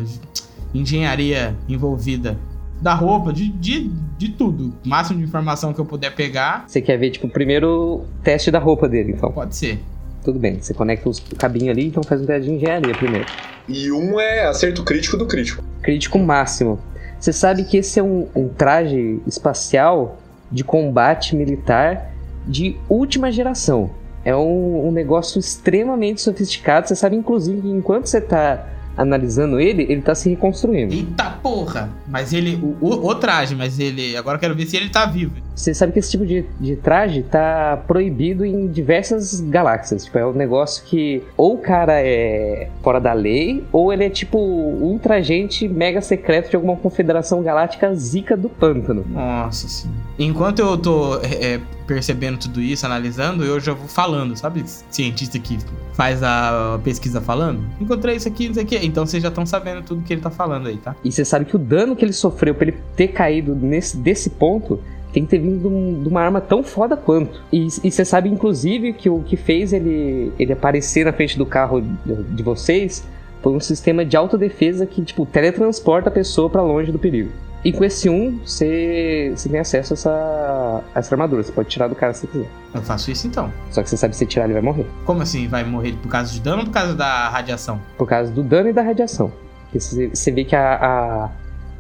engenharia envolvida. Da roupa, de, de, de tudo. O máximo de informação que eu puder pegar, Você quer ver, tipo, o primeiro teste da roupa dele, então. pode ser. Tudo bem, você conecta os- o cabinho ali, então faz um teste de engenharia primeiro. E um é acerto crítico do crítico. Crítico máximo. Você sabe que esse é um, um traje espacial de combate militar de última geração. É um, um negócio extremamente sofisticado. Você sabe, inclusive, que enquanto você tá analisando ele, ele tá se reconstruindo. Eita porra! Mas ele. O, o, o traje, mas ele. Agora eu quero ver se ele tá vivo. Você sabe que esse tipo de, de traje tá proibido em diversas galáxias. Tipo, é um negócio que ou o cara é fora da lei, ou ele é tipo ultra agente mega secreto de alguma confederação galáctica zica do pântano. Nossa senhora. Enquanto eu tô é, é, percebendo tudo isso, analisando, eu já vou falando, sabe? Cientista que faz a pesquisa falando. Encontrei isso aqui, não sei o quê. Então vocês já estão sabendo tudo que ele tá falando aí, tá? E você sabe que o dano que ele sofreu pra ele ter caído nesse, desse ponto tem que ter vindo de, um- uma arma tão foda quanto. E, você sabe, inclusive, que o que fez ele, ele aparecer na frente do carro de, de vocês foi um sistema de autodefesa que, tipo, teletransporta a pessoa pra longe do perigo. E com esse 1, você, você tem acesso a essa, a essa armadura. Você pode tirar do cara se você quiser. Eu faço isso então. Só que você sabe que se tirar ele vai morrer. Como assim? Vai morrer por causa de dano ou por causa da radiação? Por causa do dano e da radiação. Porque você, você vê que a, a-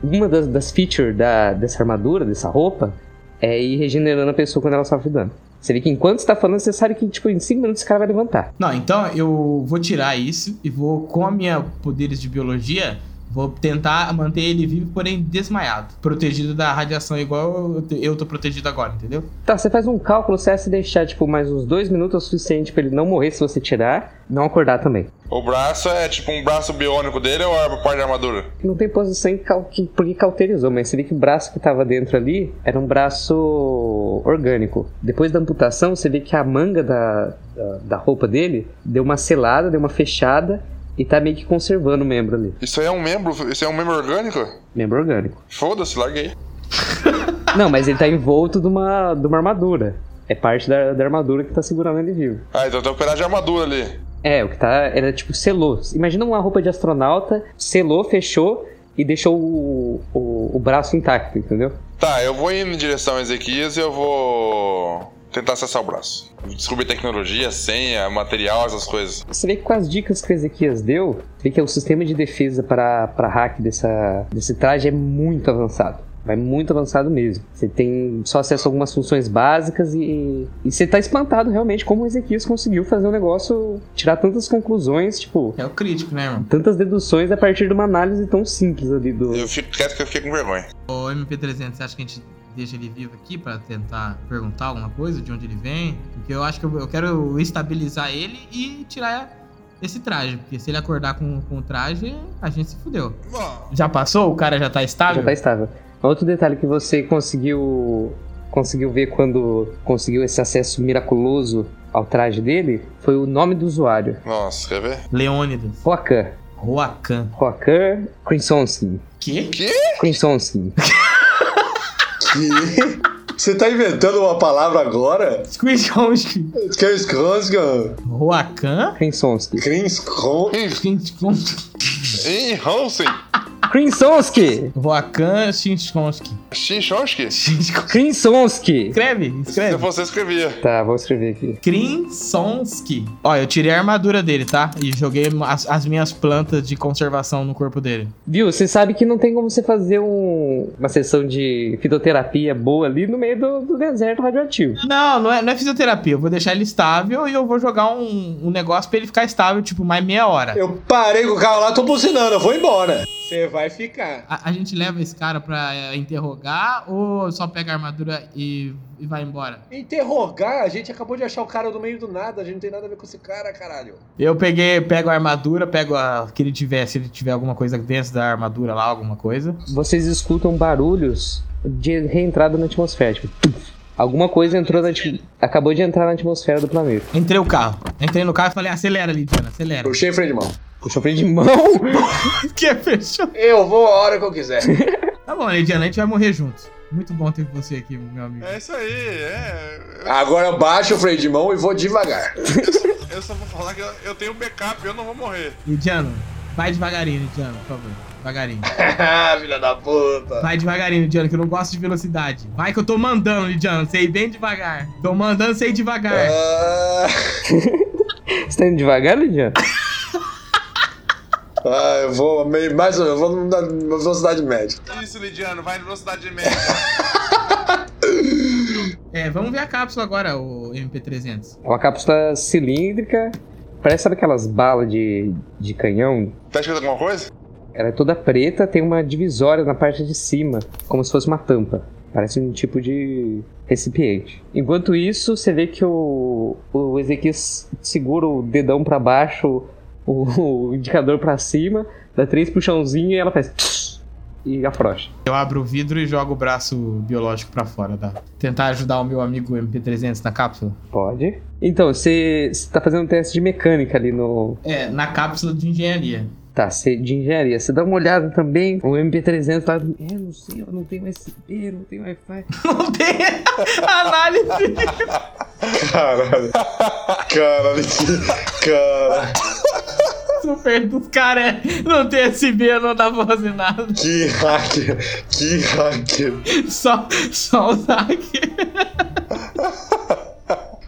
uma das, das features da, dessa armadura, dessa roupa, é ir regenerando a pessoa quando ela sofre dano. Você vê que enquanto você tá falando, você sabe que tipo, em 5 minutos esse cara vai levantar. Não, então eu vou tirar isso e vou, com a minha poderes de biologia, Vou tentar manter ele vivo, porém desmaiado. Protegido da radiação, igual eu, tô protegido agora, entendeu? Tá, você faz um cálculo, você vai se deixar, tipo, mais uns dois minutos é o suficiente pra ele não morrer se você tirar, não acordar também. O braço é tipo um braço biônico dele ou é parte de armadura? Não tem posição que- porque cauterizou, mas você vê que o braço que tava dentro ali era um braço orgânico. Depois da amputação, você vê que a manga da, da, da roupa dele deu uma selada, deu uma fechada e tá meio que conservando o membro ali. Isso aí é um membro? Isso aí é um membro orgânico? Membro orgânico. Foda-se, larguei. Não, mas ele tá envolto de uma, de uma armadura. É parte da, da armadura que tá segurando ele vivo. Ah, então tem um pedaço de armadura ali. É, o que tá. Era tipo selou. Imagina uma roupa de astronauta, selou, fechou e deixou o, o, o braço intacto, entendeu? Tá, eu vou indo em direção a Ezequias e eu vou tentar acessar o braço. Descobrir tecnologia, senha, material, essas coisas. Você vê que com as dicas que o Ezequias deu, você vê que o sistema de defesa para para hack dessa, desse traje é muito avançado. Vai muito avançado mesmo. Você tem só acesso a algumas funções básicas e, e você tá espantado realmente como o Ezequias conseguiu fazer o negócio, tirar tantas conclusões, tipo, É o crítico, né, irmão? tantas deduções a partir de uma análise tão simples ali do. Eu fico quieto que eu fiquei com vergonha. O MP300, você acha que a gente deixa ele vivo aqui pra tentar perguntar alguma coisa, de onde ele vem? Porque eu acho que eu, eu quero estabilizar ele e tirar esse traje. Porque se ele acordar com, com o traje, a gente se fudeu. Já passou? O cara já tá estável? Já tá estável. Outro detalhe que você conseguiu conseguiu ver quando conseguiu esse acesso miraculoso ao traje dele foi o nome do usuário. Nossa, quer ver? Leônidas. Roakan. Roakan. Roakan Krinsonsky. Que? Que? Krinsonsky. Você tá inventando uma palavra agora? Squishonsky. Krinskronskan. Roakan? Krinsonsky. Krinskron. Ih, Hansen. Krinsonsky! Roakan Shinchonsky. Shinchonsky? Krinsonsky! Escreve, Se escreve. você escrevia. Tá, vou escrever aqui. Krinsonsky. Ó, eu tirei a armadura dele, tá? E joguei as, as minhas plantas de conservação no corpo dele. Viu, você sabe que não tem como você fazer um- uma sessão de fitoterapia boa ali no meio do, do deserto radioativo. Não, não é, não é fisioterapia. Eu vou deixar ele estável e eu vou jogar um, um negócio pra ele ficar estável, tipo, mais meia hora. Eu parei com o carro lá, tô buzinando, eu vou embora. Você vai ficar. A, a gente leva esse cara pra é, interrogar ou só pega a armadura e, e vai embora? Interrogar? A gente acabou de achar o cara no meio do nada, a gente não tem nada a ver com esse cara, caralho. Eu peguei, pego a armadura, pego a que ele tiver, se ele tiver alguma coisa dentro da armadura lá, alguma coisa. Vocês escutam barulhos de reentrada na atmosfera. Tipo, tuf. alguma coisa entrou na, acabou de entrar na atmosfera do planeta. Entrei o carro. Entrei no carro e falei, acelera, Lidiana, acelera. Puxei freio de mão. Puxou freio de mão. que fechou. Eu vou a hora que eu quiser. Tá bom, Lidiana, a gente vai morrer juntos. Muito bom ter você aqui, meu amigo. É isso aí, é. Agora eu baixo o freio de mão e vou devagar. Eu só vou falar que eu, eu tenho backup, eu não vou morrer. Lidiano, vai devagarinho, Lidiano, por favor. Devagarinho. Ah, filha da puta. Vai devagarinho, Lidiano, que eu não gosto de velocidade. Vai que eu tô mandando, Lidiano, você ir bem devagar. Tô mandando você ir devagar. Ah, Você tá indo devagar, Lidiano? Ah, eu vou meio mais eu vou na velocidade média. Isso, Lidiano, vai na velocidade média. É, vamos ver a cápsula agora, o MP300. É uma cápsula cilíndrica. Parece sabe aquelas balas de, de canhão. tá escrito alguma coisa? Ela é toda preta, tem uma divisória na parte de cima, como se fosse uma tampa. Parece um tipo de recipiente. Enquanto isso, você vê que o, o Ezequias segura o dedão pra baixo, o, o indicador pra cima, dá três puxãozinhos e ela faz tss, e afrouxa. Eu abro o vidro e jogo o braço biológico pra fora, tá? Tentar ajudar o meu amigo MP300 na cápsula. Pode. Então, você, tá fazendo um teste de mecânica ali no. É, na cápsula de engenharia. Tá, você, de engenharia. Você dá uma olhada também. O MP300 tá. É, não sei, eu não tenho USB, não tenho Wi-Fi. Não tem análise. Caralho. Caralho. Cara. Super dos caras não tem USB, não dá pra fazer nada. Que hacker. Que hacker. Só, só o saque.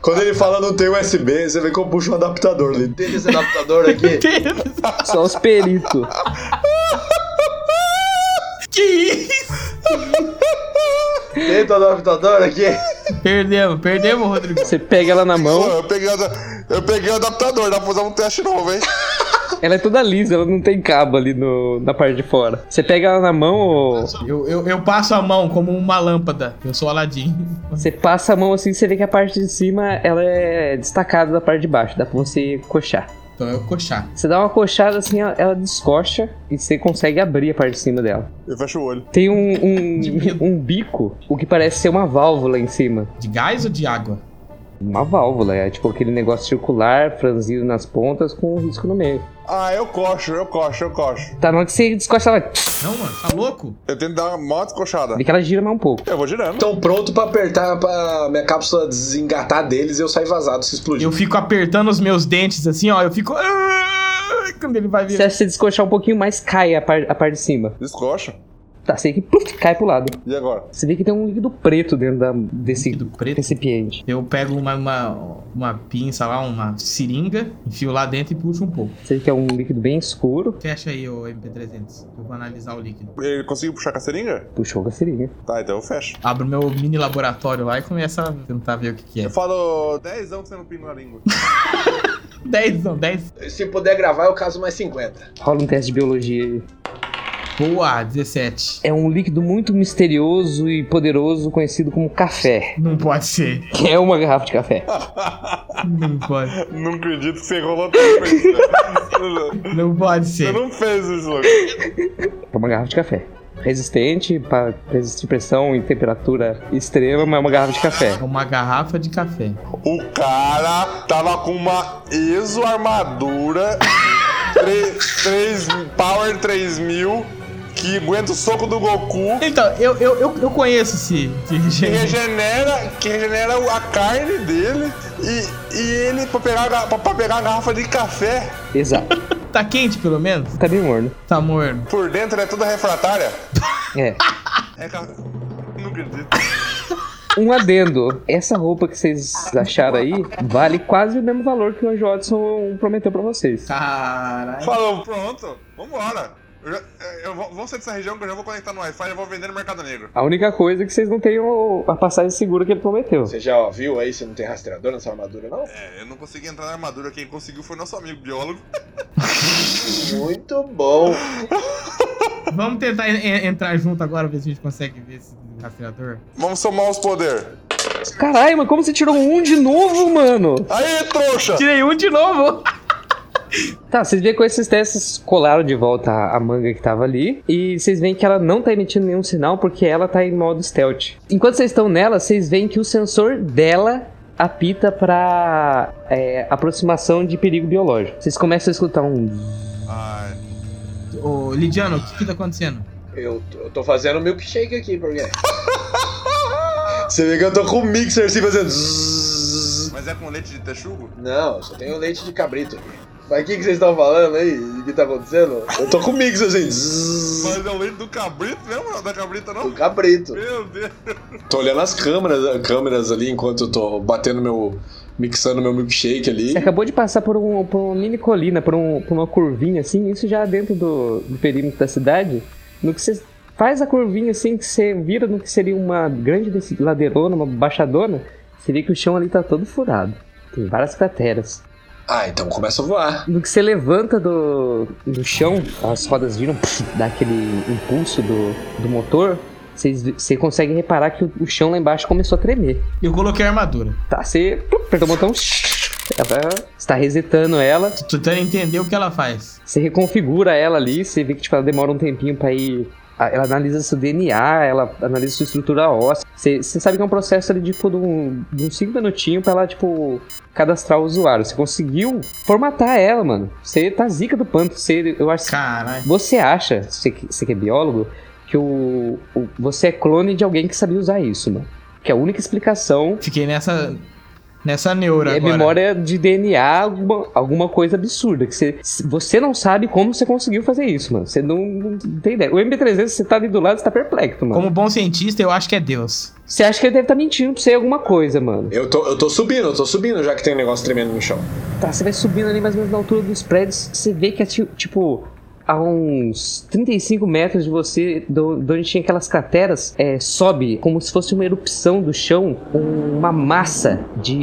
Quando ele fala não tem USB, você vê que eu puxo um adaptador ali. Tem esse adaptador aqui. Só os peritos. Que isso? Tem o adaptador aqui. Perdemos, perdemos, Rodrigo. Você pega ela na mão. eu peguei, eu peguei o adaptador, dá pra fazer um teste novo, hein? Ela é toda lisa, ela não tem cabo ali no, na parte de fora. Você pega ela na mão, ou Eu, eu, eu passo a mão como uma lâmpada. Eu sou Aladim. você passa a mão assim, você vê que a parte de cima ela é destacada da parte de baixo, dá pra você coxar. Então eu coxar. Você dá uma coxada assim, ela, ela descocha e você consegue abrir a parte de cima dela. Eu fecho o olho. Tem um, um, um bico, o que parece ser uma válvula em cima. De gás ou de água? Uma válvula, é tipo aquele negócio circular, franzido nas pontas com um risco no meio. Ah, eu coxo, eu coxo, eu coxo. Tá, na hora que você descocha ela, Não, mano, tá louco? Eu tento dar uma mó descoxada. vê que ela gira mais um pouco. Eu vou girando. Estão pronto pra apertar pra minha cápsula desengatar deles e eu sair vazado se explodir. Eu fico apertando os meus dentes assim, ó. Eu fico. "Ah", Quando ele vai Se vir. você descochar um pouquinho mais, cai a, par- a parte de cima. Descoxa. Tá, você que pluf, cai pro lado. E agora? Você vê que tem um líquido preto dentro da, desse Líquido preto? recipiente. Eu pego uma, uma, uma pinça lá, uma seringa, enfio lá dentro e puxo um pouco. Você vê que é um líquido bem escuro. Fecha aí o MP300. Eu vou analisar o líquido. Ele conseguiu puxar com a seringa? Puxou com a seringa. Tá, então eu fecho. Abro meu mini laboratório lá e começo a tentar ver o que, que é. Eu falo 10 anos que você não pina na língua. 10, não, 10. Se puder gravar, eu caso mais 50. Rola um teste de biologia aí. Boa, 17. É um líquido muito misterioso e poderoso conhecido como café. Não pode ser. Que é uma garrafa de café. Não pode. não acredito que você rolou tudo isso. Não pode Você ser. não fez isso, louco. É uma garrafa de café. Resistente para resistir pressão e temperatura extrema, mas é uma garrafa de café. É uma garrafa de café. O cara tava com uma ESO armadura 3, Power 3000 que aguenta o soco do Goku. Então, eu, eu, eu, eu conheço esse. Que regenera, que regenera a carne dele e, e ele pra pegar, pra, pra pegar a garrafa de café Exato. Tá quente, pelo menos? Tá bem morno. Tá morno. por dentro é toda refratária. É. É Não acredito. Um adendo. Essa roupa que vocês acharam aí vale quase o mesmo valor que o Anjo Odson prometeu pra vocês. Caralho. Falou, pronto, vambora. Eu já, eu vou, vamos sair dessa região que eu já vou conectar no Wi-Fi e vou vender no Mercado Negro. A única coisa é que vocês não têm o- a passagem segura que ele prometeu. Você já viu aí se não tem rastreador nessa armadura, não? É, eu não consegui entrar na armadura, quem conseguiu foi nosso amigo biólogo. Muito bom. Vamos tentar en- en- entrar junto agora, ver se a gente consegue ver esse rastreador. Vamos somar os poderes. Caralho, mas como você tirou um de novo, mano? Aí, trouxa! Tirei um de novo! Tá, vocês veem que com esses testes colaram de volta a manga que tava ali. E vocês veem que ela não tá emitindo nenhum sinal porque ela tá em modo stealth. Enquanto vocês estão nela, vocês veem que o sensor dela apita pra é, aproximação de perigo biológico. Vocês começam a escutar um. Ai, Ô, Lidiano, o que que tá acontecendo? Eu, tô- eu tô fazendo milkshake aqui, por quê? Você vê que eu tô com o mixer assim fazendo. mas é com leite de texugo? Não, eu só tenho leite de cabrito aqui. Mas o que, que vocês estão falando aí? O que tá acontecendo? Eu tô com o mixer assim. Mas é o leite do cabrito mesmo? Não é da cabrita Do não? cabrito. Meu Deus. Tô olhando as câmeras, câmeras ali enquanto eu tô batendo meu. mixando meu milkshake ali. Você acabou de passar por, um, por uma mini colina, por, um- por uma curvinha assim, isso já dentro do, do perímetro da cidade. No que você faz a curvinha assim, que você vira no que seria uma grande ladeirona, uma baixadona, você vê que o chão ali tá todo furado. Tem várias crateras. Ah, então começa a voar. No que você levanta do, do chão, as rodas viram, dá aquele impulso do, do motor, você consegue reparar que o, o chão lá embaixo começou a tremer. Eu coloquei a armadura. Tá, você apertou o botão, ela está resetando ela, Tô tentando entender o que ela faz. você reconfigura ela ali, você vê que tipo, ela demora um tempinho pra ir. Ela analisa seu DNA, ela analisa sua estrutura óssea. Você, sabe que é um processo ali, tipo, de um- uns 5 minutinhos pra ela, tipo, cadastrar o usuário. Você conseguiu formatar ela, mano. Você tá zica do panto. Você, eu acho Caralho. Você acha, você que, você que é biólogo, que o, o- você é clone de alguém que sabia usar isso, mano. Que a única explicação Fiquei nessa. Nessa neura é agora. memória de DNA, alguma, alguma coisa absurda. Que você, você não sabe como você conseguiu fazer isso, mano. Você não, não tem ideia. O MB300, você tá ali do lado, você tá perplexo, mano. Como bom cientista, eu acho que é Deus. Você acha que ele deve estar mentindo pra você alguma coisa, mano. Eu tô, eu tô subindo, eu tô subindo já que tem um negócio tremendo no chão. Tá, você vai subindo ali mais ou menos na altura dos prédios, você vê que é ti- tipo. A uns 35 metros de você, do, de onde tinha aquelas crateras, é, sobe como se fosse uma erupção do chão, uma massa de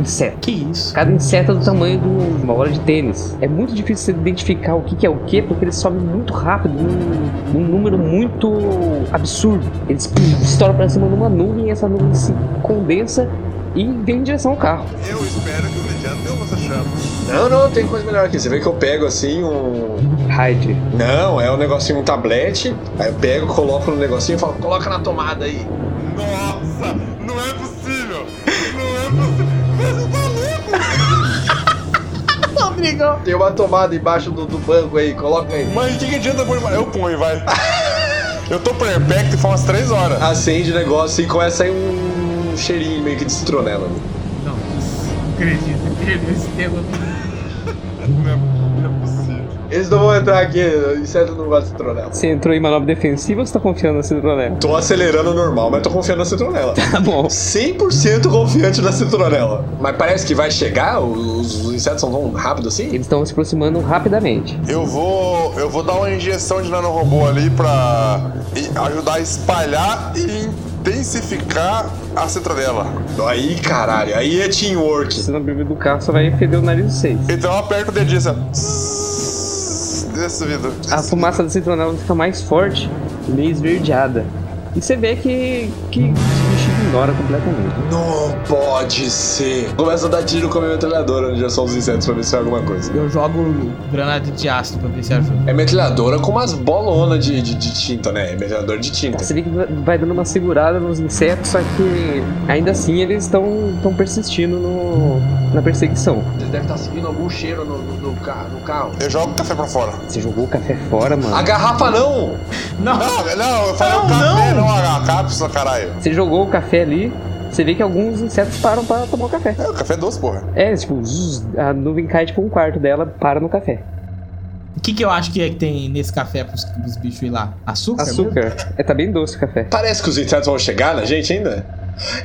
insetos. Que isso? Cada inseto é do tamanho de uma bola de tênis. É muito difícil você identificar o que, que é o que, porque eles sobem muito rápido, num, num número muito absurdo. Eles estouram pra cima numa nuvem e essa nuvem se condensa e vem em direção ao carro. Eu espero que o mediano tenha lança chamas. Não, não, tem coisa melhor aqui. Você vê que eu pego assim um. Hyde. Não, é um negocinho, um tablete. Aí eu pego, coloco no negocinho e falo, coloca na tomada aí. Nossa, não é possível. Não é possível. Você tá louco? Obrigou. Tem uma tomada embaixo do, do banco aí, coloca aí. Mas o que, que adianta pôr Eu ponho, vai. Eu tô perpecto e foi umas 3 horas. Acende o negócio e começa aí um cheirinho meio que de citronela. Não, não acredito. Perdeu esse tema. Não é, não é possível. Eles não vão entrar aqui, inseto não gosta de citronela. Você entrou em manobra defensiva ou você tá confiando na citronela? Tô acelerando normal, mas tô confiando na citronela. Tá bom. 100% confiante na citronela. Mas parece que vai chegar? Os, os insetos são tão rápidos assim? Eles estão se aproximando rapidamente. Eu vou. Eu vou dar uma injeção de nanorobô ali pra ajudar a espalhar e intensificar a citronela. Aí, caralho, aí é teamwork. Você não bebê do carro, só vai feder o nariz de vocês. Então eu aperto o dedinho assim. Desse vidro. A fumaça da citronela fica mais forte meio esverdeada. E você vê que, que ignora completamente. Não pode ser. Começa a dar tiro com a minha metralhadora onde já são os insetos pra ver se é alguma coisa. Eu jogo granada de ácido pra ver se ajuda. É metralhadora com umas bolonas de, de, de tinta, né? É metralhadora de tinta. Você vê que vai- dando uma segurada nos insetos, só que ainda assim eles estão tão persistindo no, na perseguição. Eles devem estar seguindo algum cheiro no, no, no carro, no carro. Eu jogo o café pra fora. Você jogou o café fora, mano. A garrafa não! Não, Não, não, eu falei Não, o café, não. não, a cápsula, caralho. Você jogou o café ali, você vê que alguns insetos param pra tomar o café. É, o café é doce, porra. É, tipo, zzz, a nuvem cai tipo um quarto dela, para no café. o que, que eu acho que é que tem nesse café pros, pros bichos ir lá? Açúcar? mesmo? Açúcar. É, tá bem doce o café. Parece que os insetos vão chegar na gente ainda.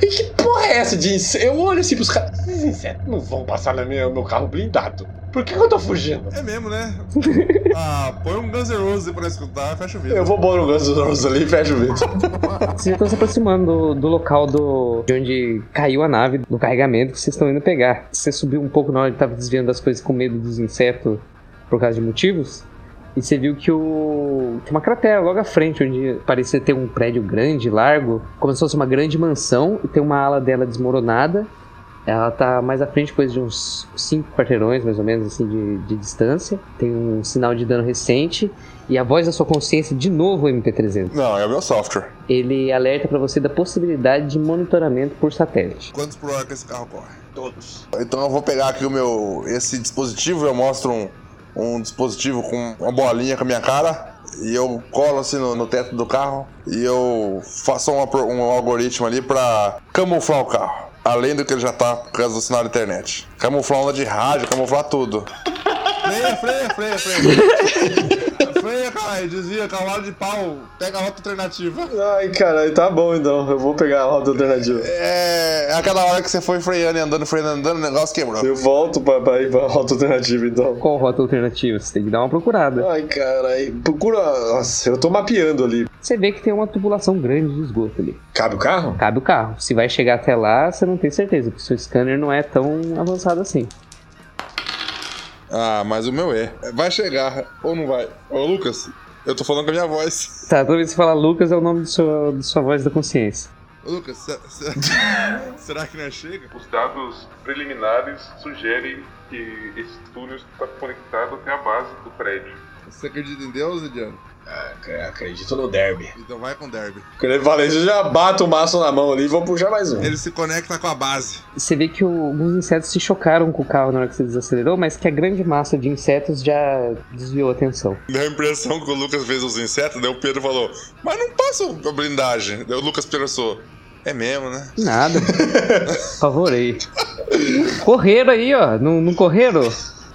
E que porra é essa de inseto? Eu olho assim pros caras. Esses insetos não vão passar no meu, meu carro blindado. Por que, que eu tô fugindo? É mesmo, né? ah, põe um Guns N' Roses pra escutar, fecha o vidro. Eu vou pôr o Guns N' Roses ali e fecho o vidro. Vocês já estão se aproximando do, do local do, de onde caiu a nave, do carregamento que vocês estão indo pegar. Você subiu um pouco na hora que tava desviando das coisas com medo dos insetos por causa de motivos. E você viu que o. Tem uma cratera logo à frente, onde parecia ter um prédio grande, largo, como se fosse uma grande mansão, e tem uma ala dela desmoronada. Ela tá mais à frente, coisa de uns 5 quarteirões, mais ou menos, assim, de, de distância. Tem um sinal de dano recente. E a voz da sua consciência, de novo, MP300 Não, é o meu software. ele alerta pra você da possibilidade de monitoramento por satélite. Quantos por hora que esse carro corre? Todos. Então eu vou pegar aqui o meu. esse dispositivo, eu mostro um, um dispositivo com uma bolinha com a minha cara. E eu colo assim no, no teto do carro e eu faço uma um algoritmo ali pra camuflar o carro. Além do que ele já tá por causa do sinal da internet. Camuflar onda de rádio, camuflar tudo. Freia, freia, freia, freia. Caralho, desvia, cavalo de pau, pega a rota alternativa. Ai, caralho, tá bom então. Eu vou pegar a rota alternativa. É, aquela hora que você foi freando e andando, freando e andando, o negócio quebrou. Eu volto pra, pra ir pra rota alternativa então. Qual rota alternativa? Você tem que dar uma procurada. Ai, caralho. Procura. Nossa, eu tô mapeando ali. Você vê que tem uma tubulação grande de esgoto ali. Cabe o carro? Cabe o carro. Se vai chegar até lá, você não tem certeza, porque seu scanner não é tão avançado assim. Ah, mas o meu é. Vai chegar, ou não vai? Ô, Lucas, eu tô falando com a minha voz. Tá, toda vez que você fala Lucas é o nome de sua, de sua voz da consciência. Ô, Lucas, se- se- será que não chega? Os dados preliminares sugerem que esse túnel está conectado até a base do prédio. Você acredita em Deus, Ediano? Ah, acredito no derby. Então vai com o Derby. Quando ele fala isso, eu já bato o maço na mão ali e vou puxar mais um. Ele se conecta com a base. Você vê que o- alguns insetos se chocaram com o carro na hora que você desacelerou, mas que a grande massa de insetos já desviou a atenção. Deu a impressão que o Lucas fez os insetos, daí o Pedro falou, mas não passa a blindagem. Daí o Lucas pensou, é mesmo, né? Nada. Favorei. Correram aí, ó. Não, não correram?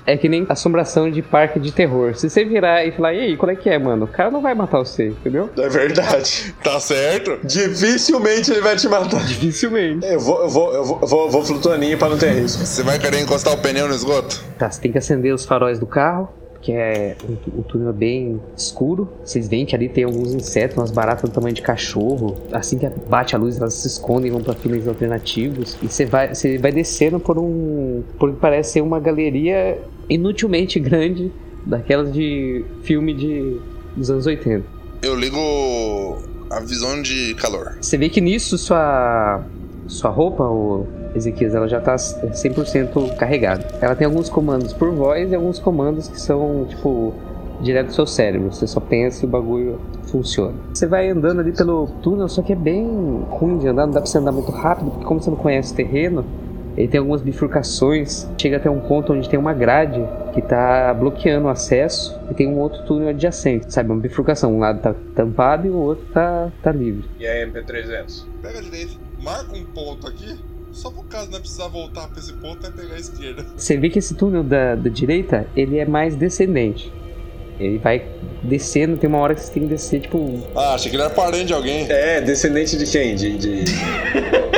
É que nem assombração de parque de terror. Se você virar e falar, e aí, qual é que é, mano? O cara não vai matar você, entendeu? É verdade. Tá certo? Dificilmente ele vai te matar. Dificilmente. Eu vou, eu vou, eu vou, eu vou, vou flutuaninho pra não ter risco. Você vai querer encostar o pneu no esgoto? Tá, você tem que acender os faróis do carro, que é um, um túnel bem escuro. Vocês veem que ali tem alguns insetos, umas baratas do tamanho de cachorro. Assim que bate a luz, elas se escondem e vão para túneis alternativos. E você vai, você vai descendo por um. por que parece ser uma galeria inutilmente grande, daquelas de filme de, dos anos 80. Eu ligo a visão de calor. Você vê que nisso sua sua roupa, o Ezequias, ela já tá 100% carregada. Ela tem alguns comandos por voz e alguns comandos que são, tipo, direto do seu cérebro. Você só pensa e o bagulho funciona. Você vai andando ali pelo túnel, só que é bem ruim de andar, não dá pra você andar muito rápido, porque como você não conhece o terreno, ele tem algumas bifurcações. Chega até um ponto onde tem uma grade que tá bloqueando o acesso e tem um outro túnel adjacente, sabe? Uma bifurcação. Um lado tá tampado e o outro tá, tá livre. E a MP300? Pega a direita. Marca um ponto aqui. Só por caso não precisar voltar pra esse ponto, é pegar a esquerda. Você vê que esse túnel da, da direita, ele é mais descendente. Ele vai descendo, tem uma hora que você tem que descer, tipo. Ah, achei que ele era parente de alguém. É, descendente de quem? De. de...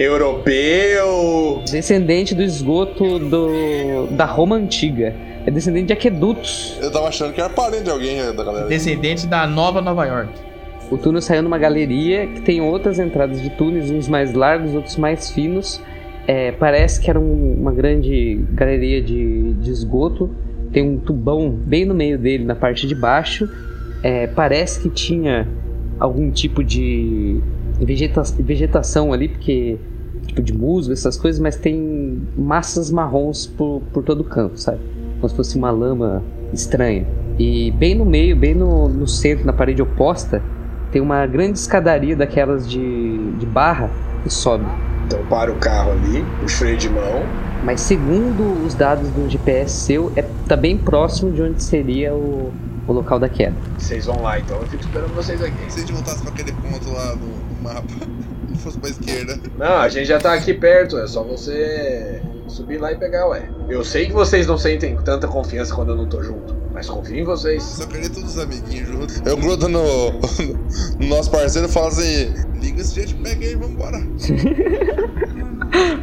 Europeu! Descendente do esgoto do, da Roma Antiga. É descendente de aquedutos. Eu tava achando que era parente de alguém da galera. Descendente da Nova Nova York. O túnel saiu numa galeria que tem outras entradas de túneis, uns mais largos, outros mais finos. É, parece que era um, uma grande galeria de, de, esgoto. Tem um tubão bem no meio dele, na parte de baixo. É, parece que tinha algum tipo de vegeta vegetação ali, porque tipo de musgo, essas coisas, mas tem massas marrons por, por todo o canto, sabe? Como se fosse uma lama estranha. E bem no meio, bem no, no centro, na parede oposta, tem uma grande escadaria daquelas de, de barra que sobe. Então para o carro ali, o freio de mão. Mas segundo os dados do GPS seu, é, tá bem próximo de onde seria o, o local da queda. Vocês vão lá então, eu fico esperando vocês aqui. Se a gente voltasse pra aquele ponto lá no, no mapa, fosse pra esquerda. Não, a gente já tá aqui perto, é só você subir lá e pegar, ué. Eu sei que vocês não sentem tanta confiança quando eu não tô junto, mas confio em vocês. Só queria todos os amiguinhos juntos. Eu grudo no, no nosso parceiro e falo assim: liga esse gente, pega aí e vambora.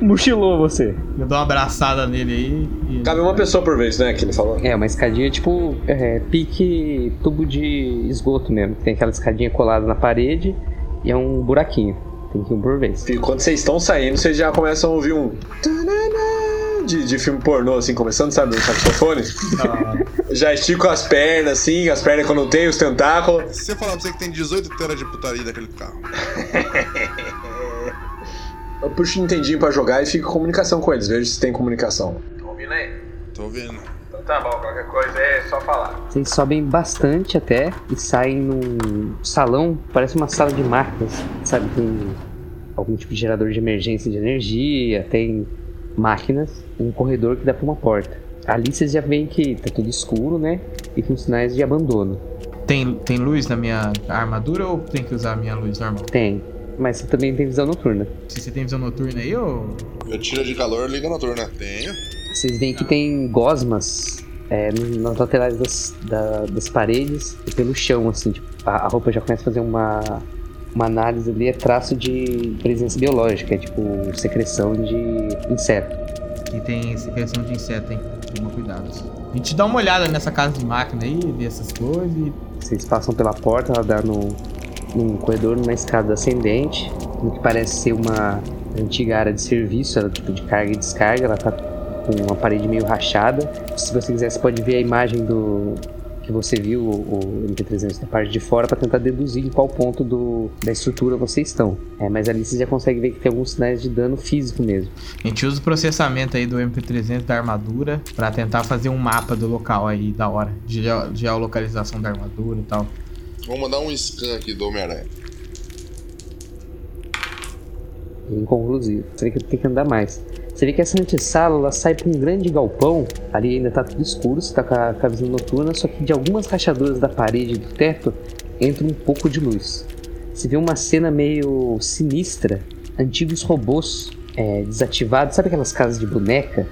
Mochilou você. Eu dou uma abraçada nele aí. E... Cabe uma pessoa por vez, né? Que ele falou. É, uma escadinha tipo é, pique tubo de esgoto mesmo. Tem aquela escadinha colada na parede e é um buraquinho. Tem que ir um por vez. E quando vocês estão saindo, vocês já começam a ouvir um. De, de filme pornô, assim, começando, sabe? Um saxofone. Ah. Já estico as pernas, assim, as pernas quando tem, os tentáculos. Se eu falar pra você que tem 18 teras de putaria daquele carro. eu puxo o Nintendinho pra jogar e fico em comunicação com eles, vejo se tem comunicação. Tô ouvindo aí? Tô ouvindo. Tá bom, qualquer coisa é só falar. Vocês sobem bastante até e saem num salão, parece uma sala de máquinas, sabe? Tem algum tipo de gerador de emergência de energia, tem máquinas, um corredor que dá pra uma porta. Ali vocês já veem que tá tudo escuro, né? E com sinais de abandono. Tem, tem luz na minha armadura ou tem que usar a minha luz normal? Tem. Mas você também tem visão noturna. Se você tem visão noturna aí, ou. Eu tiro de calor liga noturna. Tenho. Vocês veem que tem gosmas é, nas laterais das, da, das paredes e pelo chão, assim. Tipo, a, a, roupa já começa a fazer uma, uma análise ali, é traço de presença biológica, é tipo secreção de inseto. E tem secreção de inseto, hein? Toma cuidado. A gente dá uma olhada nessa casa de máquina aí, vê essas coisas e... Vocês passam pela porta, ela dá no, num corredor, numa escada ascendente, no que parece ser uma antiga área de serviço, ela tipo de carga e descarga, ela tá com uma parede meio rachada. Se você quiser, você pode ver a imagem do que você viu, o, MP300 da parte de fora, para tentar deduzir em qual ponto do, da estrutura vocês estão. É, mas ali você já consegue ver que tem alguns sinais de dano físico mesmo. A gente usa o processamento aí do MP300 da armadura para tentar fazer um mapa do local aí da hora, de geolocalização da armadura e tal. Vou mandar um scan aqui do Homem-Aranha. Inconclusivo. Você tem que andar mais. Você vê que essa antessala ela sai para um grande galpão. Ali ainda está tudo escuro, você está com, com, a visão noturna, só que de algumas rachaduras da parede e do teto entra um pouco de luz. Você vê uma cena meio sinistra. Antigos robôs é, desativados, sabe aquelas casas de boneca?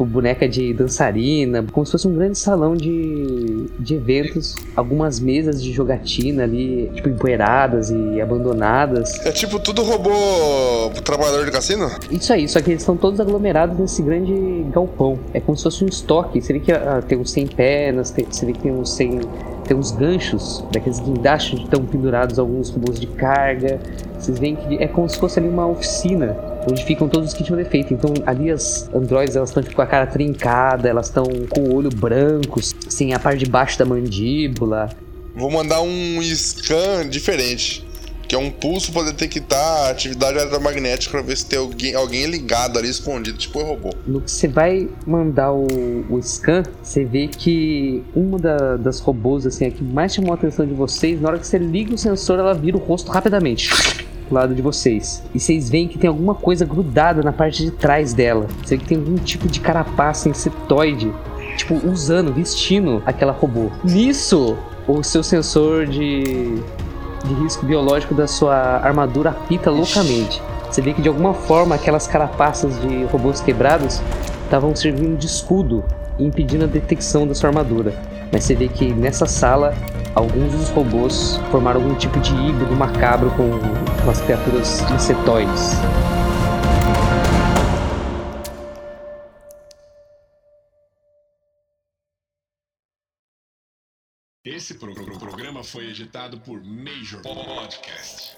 Tipo boneca de dançarina, como se fosse um grande salão de, de eventos, algumas mesas de jogatina ali, tipo empoeiradas e abandonadas. É tipo tudo robô trabalhador de cassino? Isso aí, só que eles estão todos aglomerados nesse grande galpão. É como se fosse um estoque. Você vê que ah, tem uns 100 pernas, tem, você vê que tem uns 100 tem uns ganchos, daqueles guindastes que estão pendurados alguns robôs de carga. Vocês veem que é como se fosse ali uma oficina onde ficam todos os kits de defeito. Então ali as androides elas estão tipo, com a cara trincada, elas estão com o olho branco, sem a parte de baixo da mandíbula. Vou mandar um scan diferente que é um pulso para detectar a atividade eletromagnética para ver se tem alguém, alguém ligado ali escondido, tipo um robô. No que você vai mandar o, o scan, você vê que uma da, das robôs assim, a que mais chamou a atenção de vocês, na hora que você liga o sensor, ela vira o rosto rapidamente do lado de vocês. E vocês veem que tem alguma coisa grudada na parte de trás dela. Você vê que tem algum tipo de carapaça insetoide, tipo, usando, vestindo aquela robô. Nisso, o seu sensor de de risco biológico da sua armadura apita loucamente. Você vê que de alguma forma aquelas carapaças de robôs quebrados estavam servindo de escudo e impedindo a detecção da sua armadura. Mas você vê que nessa sala alguns dos robôs formaram algum tipo de híbrido macabro com umas criaturas insetoides. Esse pro pro programa foi editado por Major Podcast.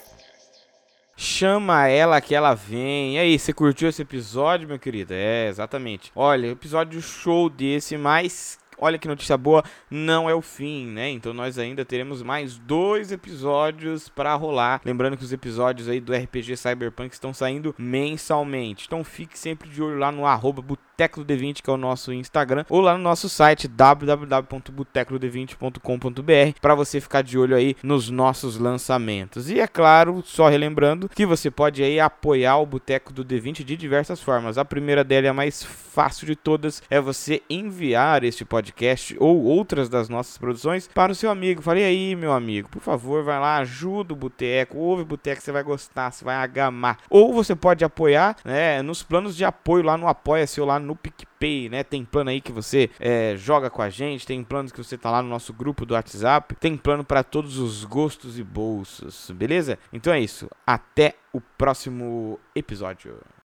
Chama ela que ela vem. E aí, você curtiu esse episódio, meu querido? É, exatamente. Olha, episódio show desse, mas olha que notícia boa, não é o fim, né? Então nós ainda teremos mais dois episódios para rolar. Lembrando que os episódios aí do RPG Cyberpunk estão saindo mensalmente. Então fique sempre de olho lá no arroba Boteco do D20, que é o nosso Instagram, ou lá no nosso site www.botecodevinte.com.br para você ficar de olho aí nos nossos lançamentos. E é claro, só relembrando que você pode aí apoiar o Boteco do D20 de diversas formas. A primeira dela é a mais fácil de todas, é você enviar este podcast ou outras das nossas produções para o seu amigo. Falei aí, meu amigo, por favor, vai lá, ajuda o Boteco, ouve o Boteco, você vai gostar, você vai agamar. Ou você pode apoiar, né, nos planos de apoio lá no Apoia-se ou lá no PicPay, né? Tem plano aí que você é, joga com a gente, tem planos que você tá lá no nosso grupo do WhatsApp, tem plano para todos os gostos e bolsos, beleza? Então é isso. Até o próximo episódio.